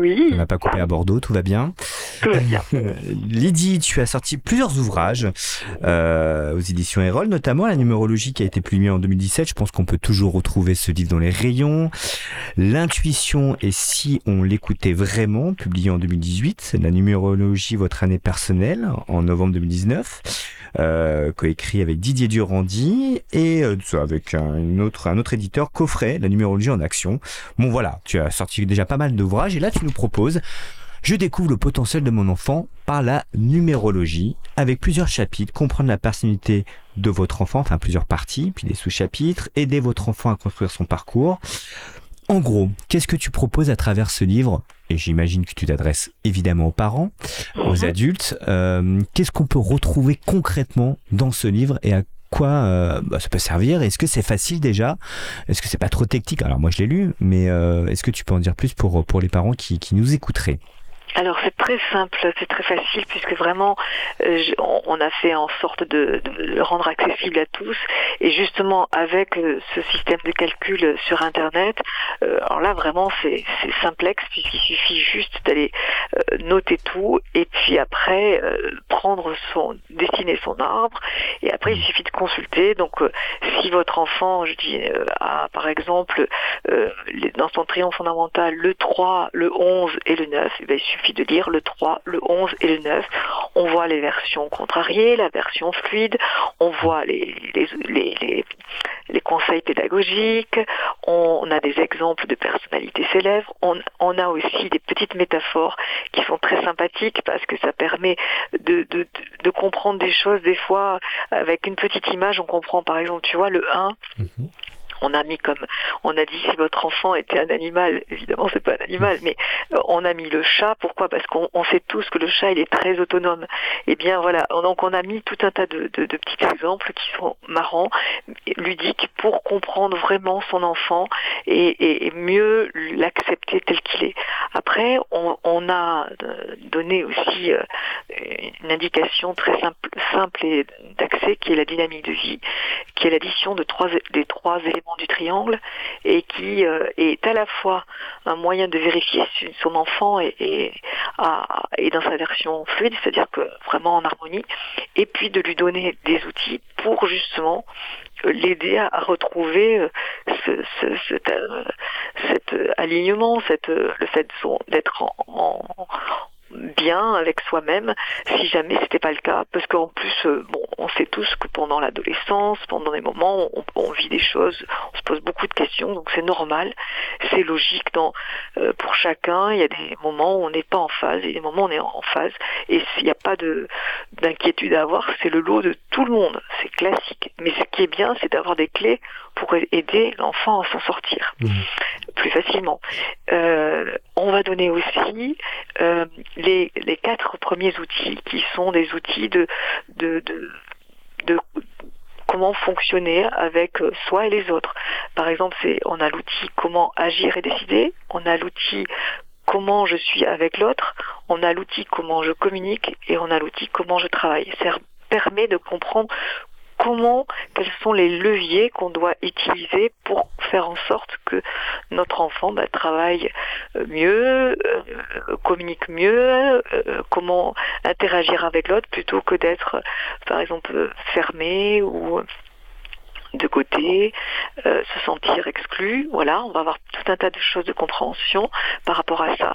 Oui, ne m'a pas coupé à Bordeaux, tout va bien. Lydie, tu as sorti plusieurs ouvrages euh, aux éditions Erol, notamment la numérologie qui a été publiée en 2017. Je pense qu'on peut toujours retrouver ce livre dans les rayons. L'intuition et si on l'écoutait vraiment, publié en 2018. C'est la numérologie, votre année personnelle, en novembre 2019. Euh, coécrit avec Didier Durandi et euh, avec un, autre, un autre éditeur, Coffret, la numérologie en action. Bon voilà, tu as sorti déjà pas mal d'ouvrages et là tu nous proposes je découvre le potentiel de mon enfant par la numérologie, avec plusieurs chapitres, comprendre la personnalité de votre enfant, enfin plusieurs parties, puis des sous-chapitres, aider votre enfant à construire son parcours. En gros, qu'est-ce que tu proposes à travers ce livre Et j'imagine que tu t'adresses évidemment aux parents, aux Mhm. adultes. Euh, qu'est-ce qu'on peut retrouver concrètement dans ce livre et à quoi euh, bah, ça peut servir Est-ce que c'est facile déjà Est-ce que c'est pas trop technique? Alors moi je l'ai lu, mais euh, est-ce que tu peux en dire plus pour, pour les parents qui, qui nous écouteraient? Alors c'est très simple, c'est très facile puisque vraiment euh, je- on, on a fait en sorte de, de le rendre accessible à tous. Et justement avec euh, ce système de calcul sur internet, euh, alors là vraiment c'est simplexe puisqu'il suffit juste d'aller noter tout et puis après prendre son dessiner son arbre et après il suffit de consulter. Donc si votre enfant je dis a par exemple les- dans son triangle fondamental le 3, le 11 et le 9, eh bien, il suffit de lire le 3, le 11 et le 9. On voit les versions contrariées, la version fluide, on voit les, conseils pédagogiques, on, a des exemples de personnalités célèbres, on, a aussi des petites métaphores qui sont très sympathiques parce que ça permet de comprendre des choses. Des fois avec une petite image, on comprend par exemple, tu vois, le 1, on a mis comme on a dit si votre enfant était un animal, évidemment c'est pas un animal, mais euh, on a mis le chat. Pourquoi? Parce qu'on sait tous que le chat il est très autonome. Et eh bien voilà, donc on a mis tout un tas de, petits exemples qui sont marrants, ludiques pour comprendre vraiment son enfant et, mieux l'accepter tel qu'il est. Après, on, a euh, donné aussi euh, une indication très simple, simple et d'accès qui est la dynamique de vie, qui est l'addition des trois éléments du triangle et qui euh, est à la fois un moyen de vérifier si son enfant est, dans sa version fluide, c'est-à-dire que vraiment en harmonie, et puis de lui donner des outils pour justement euh, l'aider à, retrouver euh, ce, cet, alignement, cette, le fait d'être en, bien avec soi-même si jamais c'était pas le cas. Parce qu'en plus euh, bon on sait tous que pendant l'adolescence pendant des moments on, vit des choses on se pose beaucoup de questions donc c'est normal c'est logique dans euh, pour chacun. Il y a des moments où on n'est pas en phase et des moments où on est en phase. Et s'il n'y a pas de d'inquiétude à avoir c'est le lot de tout le monde. C'est classique. Mais ce qui est bien c'est d'avoir des clés pour aider l'enfant à s'en sortir. Mmh. plus facilement. Euh, on va donner aussi les, les quatre premiers outils qui sont des outils de, de, comment fonctionner avec euh, soi et les autres. Par exemple, c'est on a l'outil comment agir et décider, on a l'outil comment je suis avec l'autre, on a l'outil comment je communique et on a l'outil comment je travaille. Ça permet de comprendre comment, quels sont les leviers qu'on doit utiliser pour faire en sorte que notre enfant bah, travaille euh, mieux, euh, communique mieux, euh, comment interagir avec l'autre plutôt que d'être, par exemple, fermé ou de côté, se sentir exclu. Voilà, on va avoir tout un tas de choses de compréhension par rapport à ça.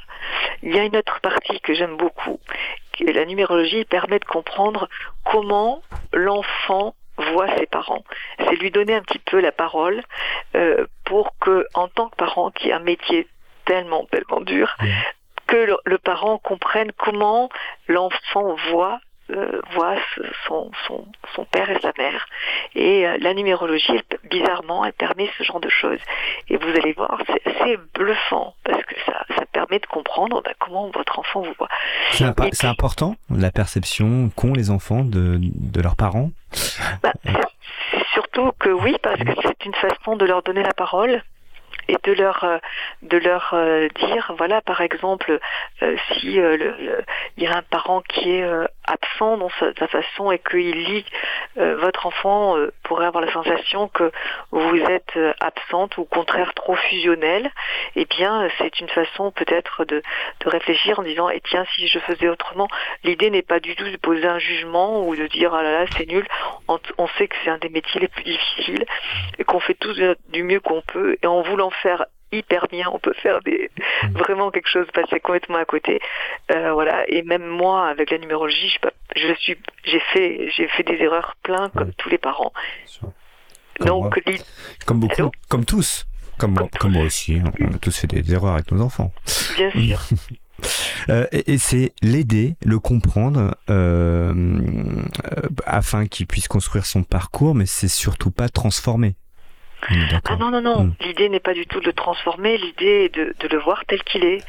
Il y a une autre partie que j'aime beaucoup, la numérologie permet de comprendre comment l'enfant voit ses parents. C'est lui donner un petit peu la parole euh, pour que, en tant que parent qui a un métier tellement, tellement dur, que le, parent comprenne comment l'enfant voit euh, voit son, son, son, père et sa mère. Et euh, la numérologie, bizarrement, elle permet ce genre de choses. Et vous allez voir, c'est assez bluffant parce que ça, ça permet de comprendre bah, comment votre enfant vous voit. C'est important, la perception qu'ont les enfants de, de leurs parents? Bah, surtout que oui, parce que c'est une façon de leur donner la parole et de leur euh, de leur euh, dire voilà par exemple euh, si il y a un parent qui est absent dans sa, façon et qu'il lit votre enfant pourrait avoir la sensation que vous êtes absente ou au contraire trop fusionnelle eh bien c'est une façon peut-être de, de réfléchir en disant et eh, tiens si je faisais autrement l'idée n'est pas du tout de poser un jugement ou de dire ah là là c'est nul. On, on sait que c'est un des métiers les plus difficiles et qu'on fait tous du mieux qu'on peut et en voulant faire hyper bien, on peut faire des mm. vraiment quelque chose passer complètement à côté. Euh, voilà. Et même moi, avec la numérologie, je, je suis, j'ai fait, j'ai fait des erreurs plein comme tous les parents. Comme Donc, comme beaucoup, comme tous, comme, moi, comme moi aussi, on a tous fait des erreurs avec nos enfants. Bien sûr. Euh, et, c'est l'aider, le comprendre, euh, afin qu'il puisse construire son parcours, mais c'est surtout pas transformer. Ah non, non, non. Hmm. L'idée n'est pas du tout de le transformer, l'idée est de, de, le voir tel qu'il est.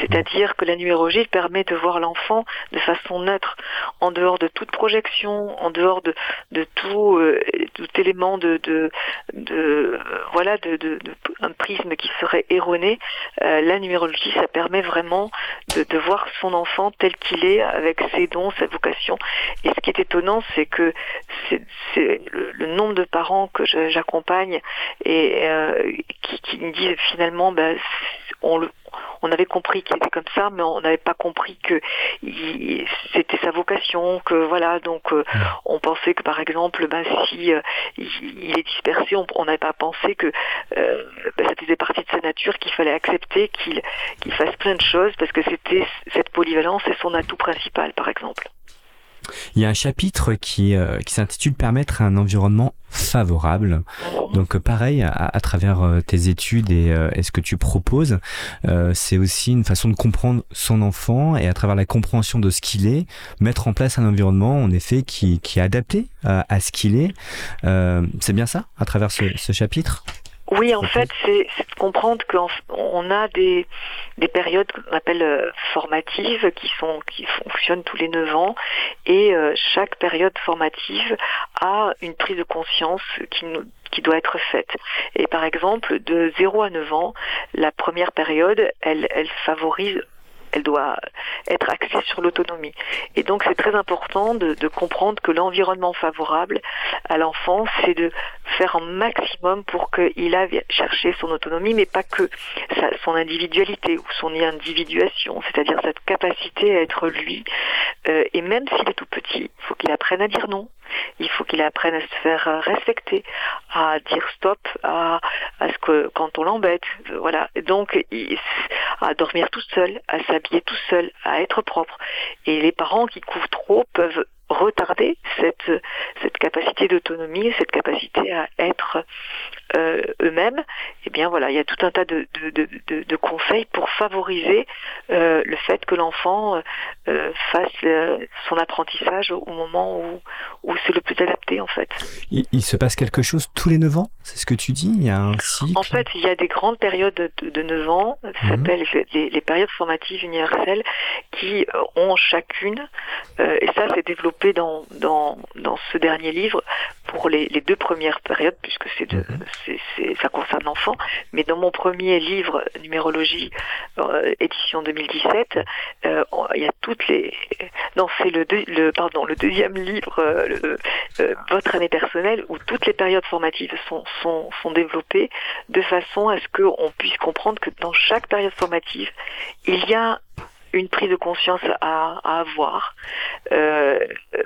C'est-à-dire que la numérologie permet de voir l'enfant de façon neutre, en dehors de toute projection, en dehors de, de tout, euh, tout élément de, de, de voilà, de, de, un prisme qui serait erroné. Euh, la numérologie, ça permet vraiment de, de voir son enfant tel qu'il est, avec ses dons, sa vocation. Et ce qui est étonnant, c'est que c'est le, le nombre de parents que j'accompagne et euh, qui, me disent finalement ben, on, on avait compris qu'il était comme ça, mais on n'avait pas compris que c'était sa vocation, que voilà, donc euh, on pensait que par exemple, ben, si euh, il, est dispersé, on n'avait pas pensé que ben, ça faisait partie de sa nature, qu'il fallait accepter qu'il qu'il fasse plein de choses, parce que c'était cette polyvalence et son atout principal, par exemple. Il y a un chapitre qui, euh, qui s'intitule Permettre un environnement favorable. Donc euh, pareil, à, travers euh, tes études et, ce que tu proposes, c'est aussi une façon de comprendre son enfant et à travers la compréhension de ce qu'il est, mettre en place un environnement en effet qui, qui est adapté à, ce qu'il est. c'est bien ça, à travers ce chapitre? Oui, en fait, c'est de comprendre qu'on a des, des périodes qu'on appelle euh, formatives qui, sont, qui fonctionnent tous les 9 ans et euh, chaque période formative a une prise de conscience qui, nous, qui doit être faite. Et par exemple, de 0 à 9 ans, la première période, elle, elle favorise elle doit être axée sur l'autonomie. Et donc c'est très important de, comprendre que l'environnement favorable à l'enfant, c'est de faire un maximum pour qu'il aille chercher son autonomie, mais pas que son individualité ou son individuation, c'est-à-dire cette capacité à être lui. Euh, et même s'il est tout petit, il faut qu'il apprenne à dire non, il faut qu'il apprenne à se faire respecter, à dire stop à, à ce que quand on l'embête, voilà. Donc à dormir tout seul, à s'habiller tout seul, à être propre. Et les parents qui couvrent trop peuvent retarder cette, cette capacité d'autonomie, cette capacité à être euh, eux-mêmes, eh bien voilà, il y a tout un tas de, de, de, conseils pour favoriser euh, le fait que l'enfant euh, fasse son apprentissage au moment où, où c'est le plus adapté en fait. Il, se passe quelque chose tous les 9 ans? C'est ce que tu dis? Il y a un cycle? En fait, il y a des grandes périodes de, de 9 ans, ça mhm. s'appelle les, les, périodes formatives universelles, qui ont chacune, et ça c'est développé dans, dans, dans ce dernier livre, pour les, les deux premières périodes, puisque c'est de, mhm ça concerne l'enfant. Mais dans mon premier livre, Numérologie, euh, édition 2017, euh, il y a toutes les. Non, c'est le, le, pardon, le deuxième livre, euh, Votre année personnelle, où toutes les périodes formatives sont, sont, sont développées de façon à ce qu'on puisse comprendre que dans chaque période formative, il y a une prise de conscience à, avoir euh,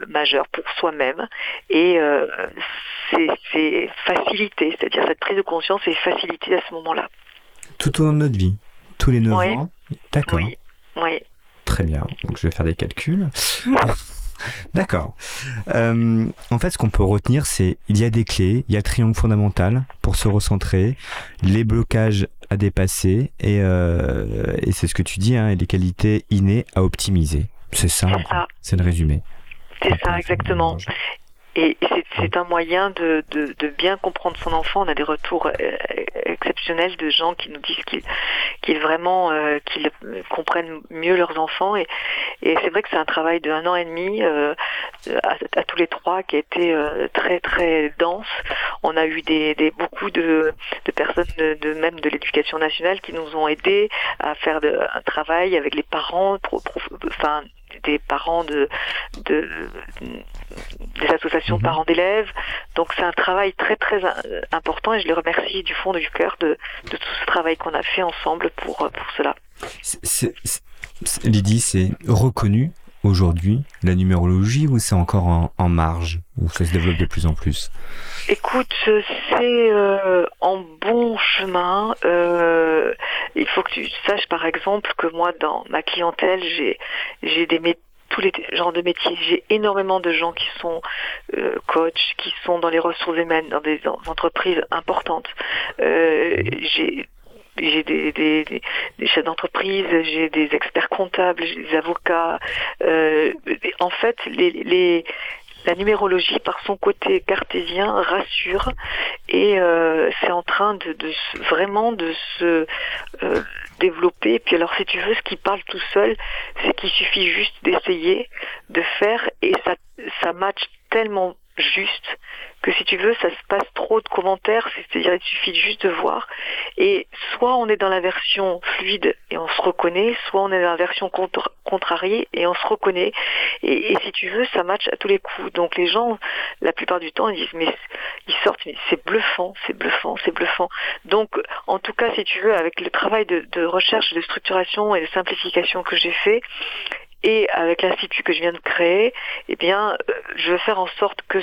majeure pour soi-même et euh, c'est facilité, c'est-à-dire cette prise de conscience est facilitée à ce moment-là. Tout au long de notre vie, tous les 9 ans D'accord. Oui. oui. Très bien, donc je vais faire des calculs. D'accord. Euh, en fait, ce qu'on peut retenir, c'est il y a des clés, il y a le triangle fondamental pour se recentrer, les blocages à dépasser et, euh, et c'est ce que tu dis, hein, et les qualités innées à optimiser. C'est ça, c'est le résumé. C'est ça, exactement. Et c'est un moyen de, de, de, bien comprendre son enfant. On a des retours euh, exceptionnels de gens qui nous disent qu'ils vraiment euh, qu'ils comprennent mieux leurs enfants. Et, et c'est vrai que c'est un travail de un an et demi euh, à, tous les trois qui a été très très dense. On a eu des, des beaucoup de, de personnes de, de même de l'éducation nationale qui nous ont aidés à faire un travail avec les parents, pro, enfin des parents de, de des associations de mhm. parents d'élèves. Donc c'est un travail très très important et je les remercie du fond du cœur de, de tout ce travail qu'on a fait ensemble pour, pour cela. Lydie, c'est reconnu aujourd'hui la numérologie ou c'est encore en, marge ou ça se développe de plus en plus? Écoute, c'est euh, en bon chemin. Euh, il faut que tu saches par exemple que moi dans ma clientèle j'ai j'ai des tous les genres de métiers. J'ai énormément de gens qui sont euh, coachs, qui sont dans les ressources humaines, dans des entreprises importantes. Euh, j'ai j'ai des, des, des, chefs d'entreprise, j'ai des experts comptables, j'ai des avocats. Euh, en fait, les, les, la numérologie, par son côté cartésien, rassure et euh, c'est en train de, vraiment de se euh, développer. Puis alors, si tu veux, ce qui parle tout seul, c'est qu'il suffit juste d'essayer, de faire et ça, ça match tellement juste que si tu veux, ça se passe trop de commentaires, c'est-à-dire il suffit juste de voir. Et soit on est dans la version fluide et on se reconnaît, soit on est dans la version contrariée et on se reconnaît. Et, si tu veux, ça match à tous les coups. Donc les gens, la plupart du temps, ils disent mais ils sortent, mais c'est bluffant, c'est bluffant, c'est bluffant. Donc en tout cas, si tu veux, avec le travail de, de recherche, de structuration et de simplification que j'ai fait, et avec l'institut que je viens de créer, eh bien, euh, je veux faire en sorte que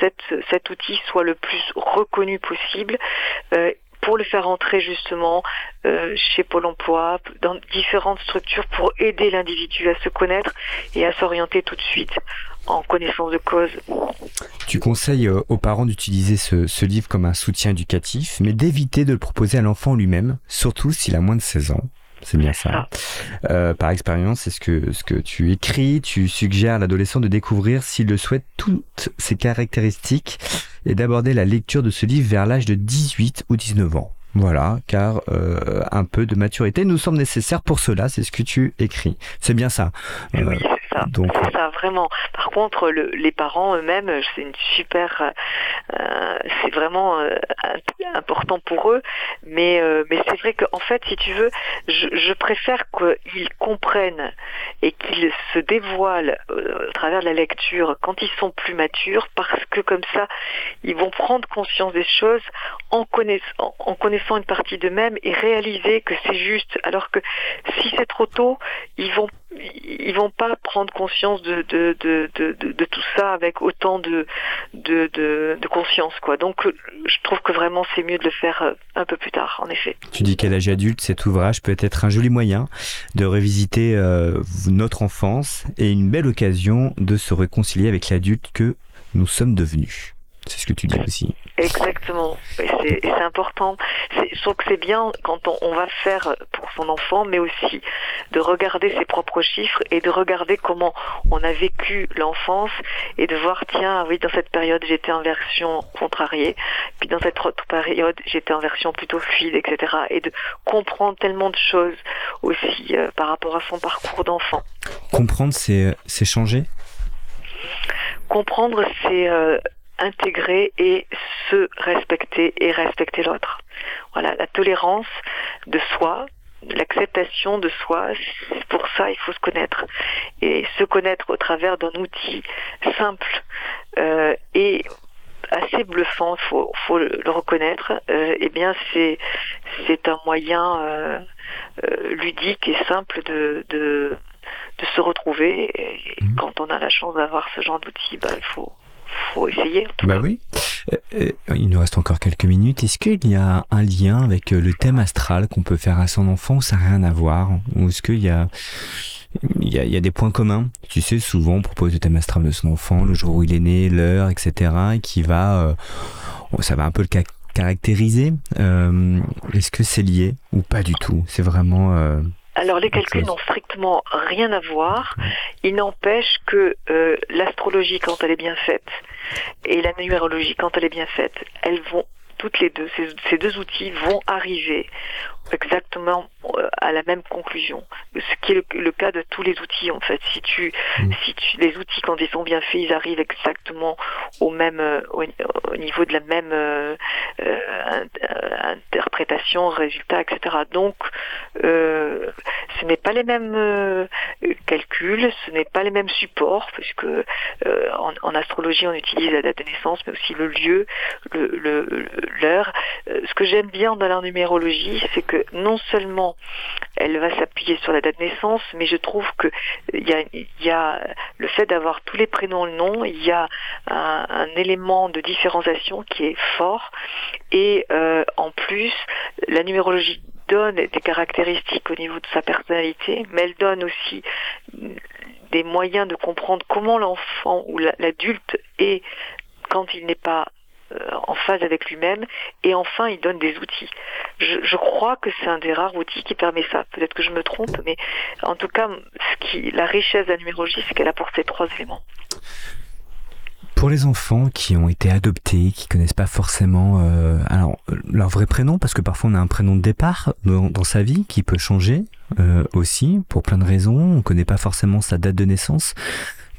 cet outil soit le plus reconnu possible euh, pour le faire entrer justement euh, chez Pôle Emploi, dans différentes structures pour aider l'individu à se connaître et à s'orienter tout de suite en connaissance de cause. Tu conseilles aux parents d'utiliser ce, ce, livre comme un soutien éducatif, mais d'éviter de le proposer à l'enfant lui-même, surtout s'il a moins de 16 ans. C'est bien ça. Euh, par expérience, c'est ce que, ce que tu écris. Tu suggères à l'adolescent de découvrir, s'il le souhaite, toutes ses caractéristiques et d'aborder la lecture de ce livre vers l'âge de 18 ou 19 ans. Voilà, car euh, un peu de maturité nous semble nécessaire pour cela, c'est ce que tu écris. C'est bien ça. Oui, euh, ça. Donc, c'est ça, vraiment. Par contre, le, les parents eux-mêmes, c'est une super, euh, c'est vraiment euh, important pour eux. Mais, euh, mais c'est vrai qu'en fait, si tu veux, je, je préfère qu'ils comprennent et qu'ils se dévoilent au travers de la lecture quand ils sont plus matures, parce que comme ça, ils vont prendre conscience des choses en connaissant, en connaissant une partie d'eux-mêmes et réaliser que c'est juste. Alors que si c'est trop tôt, ils vont ils vont pas prendre conscience de, de, de, de, tout ça avec autant de, de, de, de, conscience. Quoi. Donc je trouve que vraiment c'est mieux de le faire euh, un peu plus tard, en effet. Tu dis qu'à l'âge adulte, cet ouvrage peut être un joli moyen de revisiter euh, notre enfance et une belle occasion de se réconcilier avec l'adulte que nous sommes devenus. C'est ce que tu dis aussi. Exactement. Et c'est important. Je trouve que c'est bien quand on, on, va faire pour son enfant, mais aussi de regarder ses propres chiffres et de regarder comment on a vécu l'enfance et de voir, tiens, oui, dans cette période, j'étais en version contrariée, puis dans cette autre période, j'étais en version plutôt fluide, etc. Et de comprendre tellement de choses aussi euh, par rapport à son parcours d'enfant. Comprendre, c'est changer? Comprendre, c'est... Euh, intégrer et se respecter et respecter l'autre. Voilà, la tolérance de soi, l'acceptation de soi, pour ça il faut se connaître. Et se connaître au travers d'un outil simple euh, et assez bluffant, il faut, faut, le reconnaître, euh, eh bien c'est c'est un moyen euh, euh, ludique et simple de, de, de se retrouver. Et mmh. quand on a la chance d'avoir ce genre d'outil, bah, il faut faut essayer. Bah oui. Euh, euh, il nous reste encore quelques minutes. Est-ce qu'il y a un lien avec euh, le thème astral qu'on peut faire à son enfant ça n'a rien à voir? Ou est-ce qu'il y a il y, a, il y, a, des points communs? Tu sais, souvent on propose le thème astral de son enfant, le jour où il est né, l'heure, etc. Et qui va, euh, ça va un peu le caractériser. Euh, Est-ce que c'est lié ou pas du tout? C'est vraiment euh, alors les calculs n'ont strictement rien à voir. Il n'empêche que euh, l'astrologie, quand elle est bien faite, et la numérologie, quand elle est bien faite, elles vont toutes les deux, ces, ces deux outils vont arriver exactement euh, à la même conclusion. Ce qui est le, le, cas de tous les outils en fait. Si tu, mmh. si tu, les outils quand ils sont bien faits, ils arrivent exactement au même, euh, au, au niveau de la même euh, euh interprétation, résultat, etc. Donc, euh, ce n'est pas les mêmes calculs, ce n'est pas les mêmes supports, puisque en, en, astrologie on utilise la date de naissance, mais aussi le lieu, le l'heure. ce que j'aime bien dans la numérologie, c'est que non seulement elle va s'appuyer sur la date de naissance, mais je trouve que il y a, le fait d'avoir tous les prénoms, le nom, il y a un, élément de différenciation qui est fort. Et euh, en plus, la numérologie donne des caractéristiques au niveau de sa personnalité, mais elle donne aussi des moyens de comprendre comment l'enfant ou l'adulte est quand il n'est pas euh, en phase avec lui-même. Et enfin, il donne des outils. Je, crois que c'est un des rares outils qui permet ça. Peut-être que je me trompe, mais en tout cas, la richesse de la numérologie, c'est qu'elle apporte ces trois éléments. Pour les enfants qui ont été adoptés, qui connaissent pas forcément euh, alors leur vrai prénom, parce que parfois on a un prénom de départ dans, sa vie qui peut changer euh, aussi pour plein de raisons. On connaît pas forcément sa date de naissance.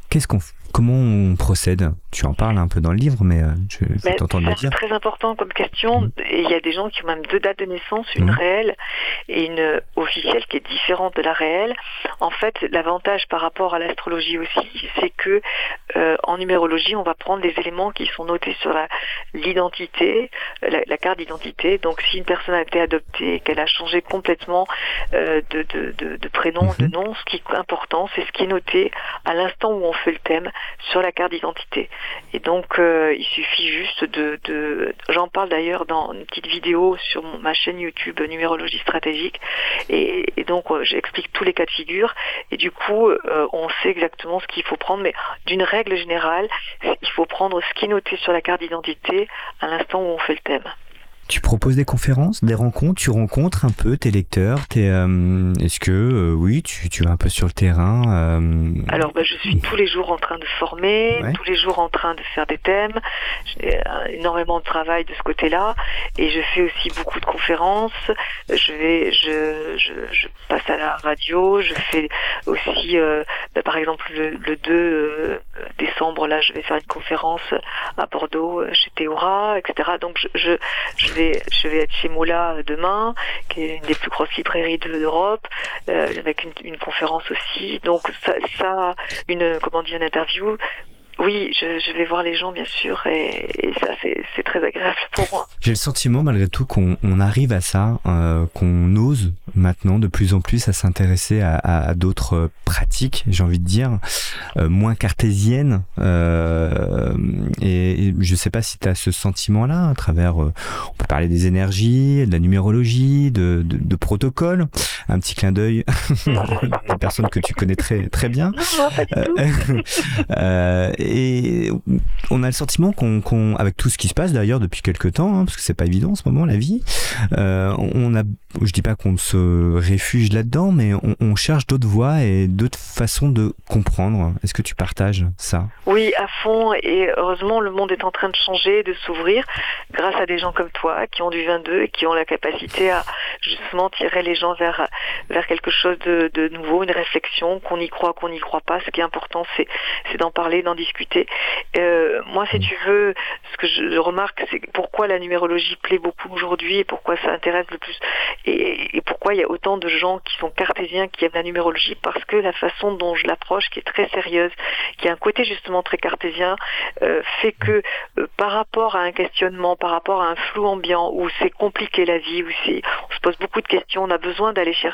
Qu'est-ce qu'on Comment on procède? Tu en parles un peu dans le livre, mais euh, je vais t'entendre le dire. C'est très important comme question. Mmh. Et il y a des gens qui ont même deux dates de naissance, une mmh. réelle et une officielle qui est différente de la réelle. En fait, l'avantage par rapport à l'astrologie aussi, c'est que euh, en numérologie, on va prendre des éléments qui sont notés sur l'identité, la, la, carte d'identité. Donc, si une personne a été adoptée, qu'elle a changé complètement euh, de, de, de, de, prénom, mmh. de nom, ce qui est important, c'est ce qui est noté à l'instant où on fait le thème sur la carte d'identité. Et donc, euh, il suffit juste de... J'en parle d'ailleurs dans une petite vidéo sur ma chaîne YouTube Numérologie stratégique. Et, et donc, euh, j'explique tous les cas de figure. Et du coup, euh, on sait exactement ce qu'il faut prendre. Mais d'une règle générale, il faut prendre ce qui est noté sur la carte d'identité à l'instant où on fait le thème. Tu proposes des conférences, des rencontres, tu rencontres un peu tes lecteurs. euh, Est-ce que euh, oui, tu, tu vas un peu sur le terrain euh, Alors, bah, je suis tous les jours en train de former, Ouais. tous les jours en train de faire des thèmes. J'ai euh, énormément de travail de ce côté-là, et je fais aussi beaucoup de conférences. Je vais, je, je, je passe à la radio. Je fais aussi, euh, bah, par exemple, le, le 2 euh, décembre, là, je vais faire une conférence à Bordeaux chez Théora, etc. Donc, je, je, je je vais être chez Mola euh, demain, qui est une des plus grosses librairies de- d'Europe, euh, avec une, une conférence aussi. Donc, ça, ça une comment dire une interview. Oui, je, je vais voir les gens bien sûr et, et ça c'est très agréable pour moi. J'ai le sentiment malgré tout qu'on on arrive à ça, euh, qu'on ose maintenant de plus en plus à s'intéresser à, à- à d'autres pratiques, j'ai envie de dire, euh, moins cartésiennes. Euh, et, je sais pas si tu as ce sentiment-là à travers, euh, on peut parler des énergies, de la numérologie, de, de, de protocoles, un petit clin d'œil des personnes que tu connais très, très bien. Non, non, pas du tout. Euh, euh, et on a le sentiment qu'on, qu'on- avec tout ce qui se passe d'ailleurs depuis quelques temps, hein, parce que c'est pas évident en ce moment la vie, euh, on a, je dis pas qu'on se réfugie là-dedans, mais on, on cherche d'autres voies et d'autres façons de comprendre. Est-ce que tu partages ça? Oui, à fond. Et heureusement, le monde est en train de changer, de s'ouvrir, grâce à des gens comme toi qui ont du 22 et qui ont la capacité à justement tirer les gens vers vers quelque chose de, de nouveau, une réflexion, qu'on y croit, qu'on n'y croit pas. Ce qui est important, c'est c'est d'en parler, d'en discuter. Euh, moi, si tu veux, ce que je remarque, c'est pourquoi la numérologie plaît beaucoup aujourd'hui et pourquoi ça intéresse le plus et, et pourquoi il y a autant de gens qui sont cartésiens qui aiment la numérologie parce que la façon dont je l'approche, qui est très sérieuse, qui a un côté justement très cartésien, euh, fait que euh, par rapport à un questionnement, par rapport à un flou ambiant où c'est compliqué la vie, où c'est, on se pose beaucoup de questions, on a besoin d'aller chercher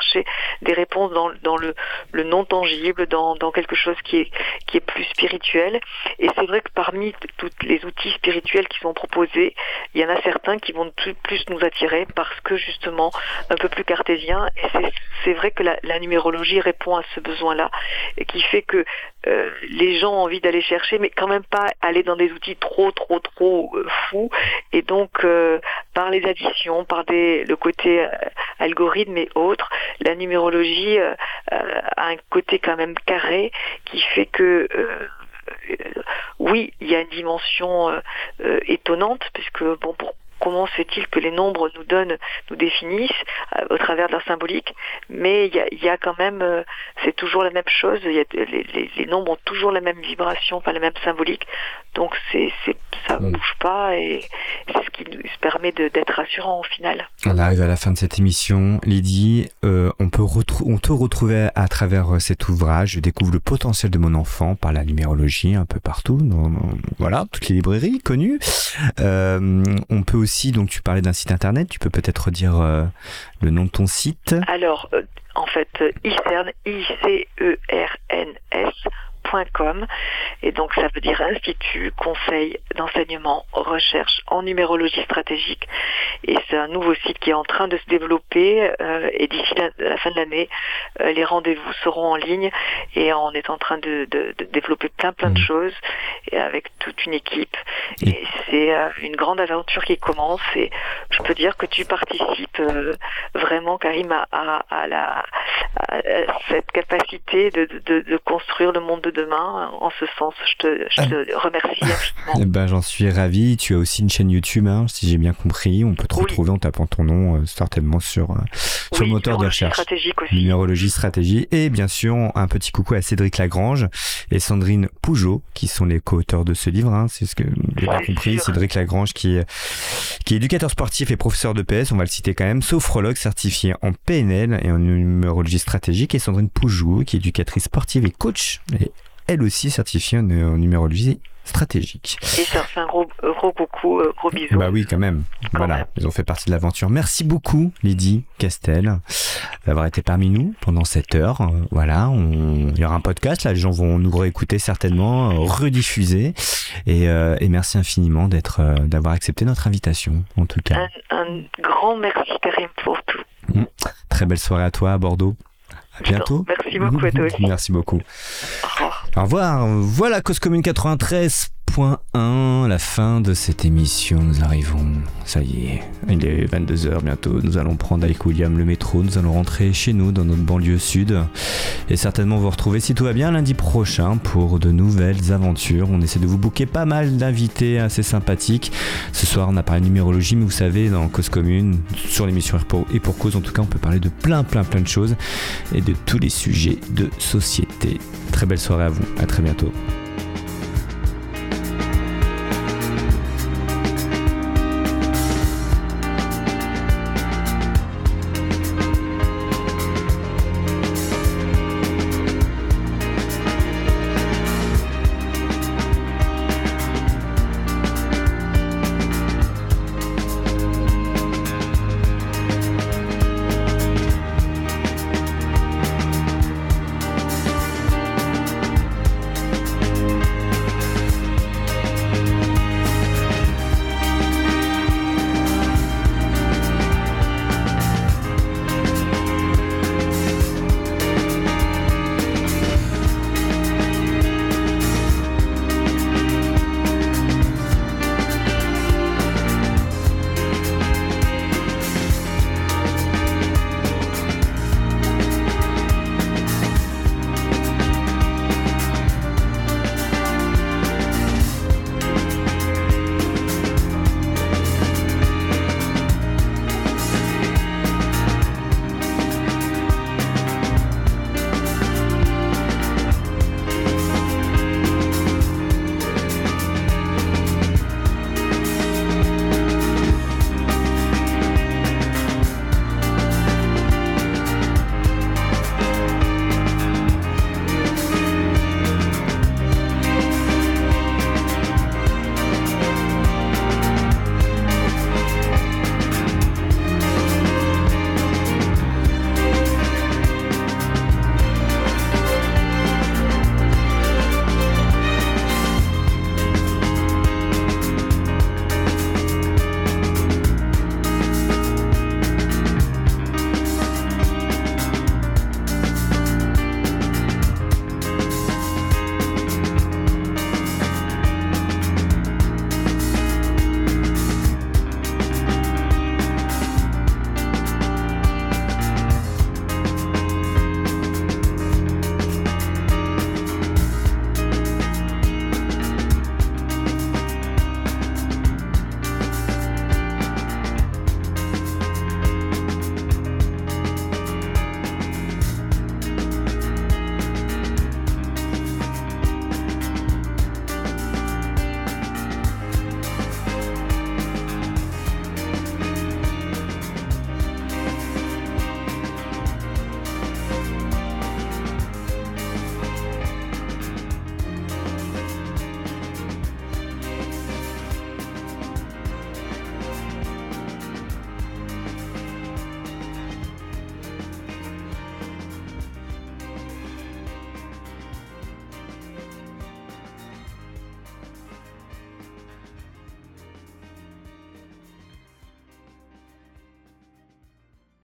des réponses dans, dans le, le non tangible, dans, dans quelque chose qui est, qui est plus spirituel. Et c'est vrai que parmi tous les outils spirituels qui sont proposés, il y en a certains qui vont plus, nous attirer parce que justement un peu plus cartésien. Et c'est- c'est vrai que la, la numérologie répond à ce besoin-là et qui fait que euh, les gens ont envie d'aller chercher, mais quand même pas aller dans des outils trop, trop, trop euh, fous. Et donc, euh, par les additions, par des, le côté euh, algorithme et autres, la numérologie euh, a un côté quand même carré qui fait que oui, il y a une dimension euh, étonnante, puisque bon, pour, comment se fait-il que les nombres nous donnent, nous définissent euh, au travers de leur symbolique, mais il y a, il y a quand même, euh, c'est toujours la même chose, y a, les, les- les nombres ont toujours la même vibration, pas la même symbolique, donc c'est, ça Mm. bouge pas et c'est ce qui nous permet d'être rassurant au final. On arrive à la fin de cette émission. Lydie, euh, on peut on te retrouver à travers cet ouvrage. Je découvre le potentiel de mon enfant par la numérologie un peu partout. Dans, voilà, toutes les librairies connues. On peut aussi, donc tu parlais d'un site internet. Tu peux peut-être dire euh, le nom de ton site? Alors, euh, en fait, euh, ICERN, I-C-E-R-N-S, et donc ça veut dire Institut Conseil d'enseignement recherche en numérologie stratégique et c'est un nouveau site qui est en train de se développer euh, et d'ici la, fin de l'année euh, les rendez-vous seront en ligne et on est en train de, développer plein plein de Mhm. choses et avec toute une équipe Et- c'est euh, une grande aventure qui commence et je peux dire que tu participes euh, vraiment Karim à, à- la cette capacité de, de- de construire le monde de demain en ce sens je te, je te remercie infiniment Eh ben, j'en suis ravi. Tu as aussi une chaîne YouTube, hein, si j'ai bien compris. On peut te Oui. retrouver en tapant ton nom euh, certainement sur, euh, sur Oui, le moteur de recherche. stratégique aussi Numérologie, stratégie. Et bien sûr, un petit coucou à Cédric Lagrange et Sandrine Pougeot, qui sont les co-auteurs de ce livre. hein. C'est ce que j'ai bien compris. sûr. Cédric Lagrange, qui est, qui est éducateur sportif et professeur de PS, on va le citer quand même, sophrologue certifié en PNL et en numérologie stratégique. Et Sandrine Pougeot, qui est éducatrice sportive et coach, et elle aussi certifiée en, en numérologie stratégique. et ça fait un gros, gros coucou euh, gros bisous Bah oui, quand même. Quand voilà, même. ils ont fait partie de l'aventure. Merci beaucoup, Lydie Castel, d'avoir été parmi nous pendant cette heure. Voilà, on... il y aura un podcast, là, les gens vont nous réécouter certainement, euh, rediffuser. Et, euh, et merci infiniment d'être, euh, d'avoir accepté notre invitation, en tout cas. un, un grand merci Karim pour tout Très belle soirée à toi à Bordeaux. À bientôt. merci beaucoup à toi aussi Merci beaucoup. Au revoir. Voilà, Cause Commune 93. 100.1, la fin de cette émission, nous arrivons, ça y est, il est 22h bientôt, nous allons prendre avec William le métro, nous allons rentrer chez nous dans notre banlieue sud et certainement vous retrouver si tout va bien lundi prochain pour de nouvelles aventures. On essaie de vous booker pas mal d'invités assez sympathiques. Ce soir on a parlé de numérologie mais vous savez dans Cause Commune, sur l'émission et pour cause en tout cas on peut parler de plein plein plein de choses et de tous les sujets de société. Très belle soirée à vous, à très bientôt.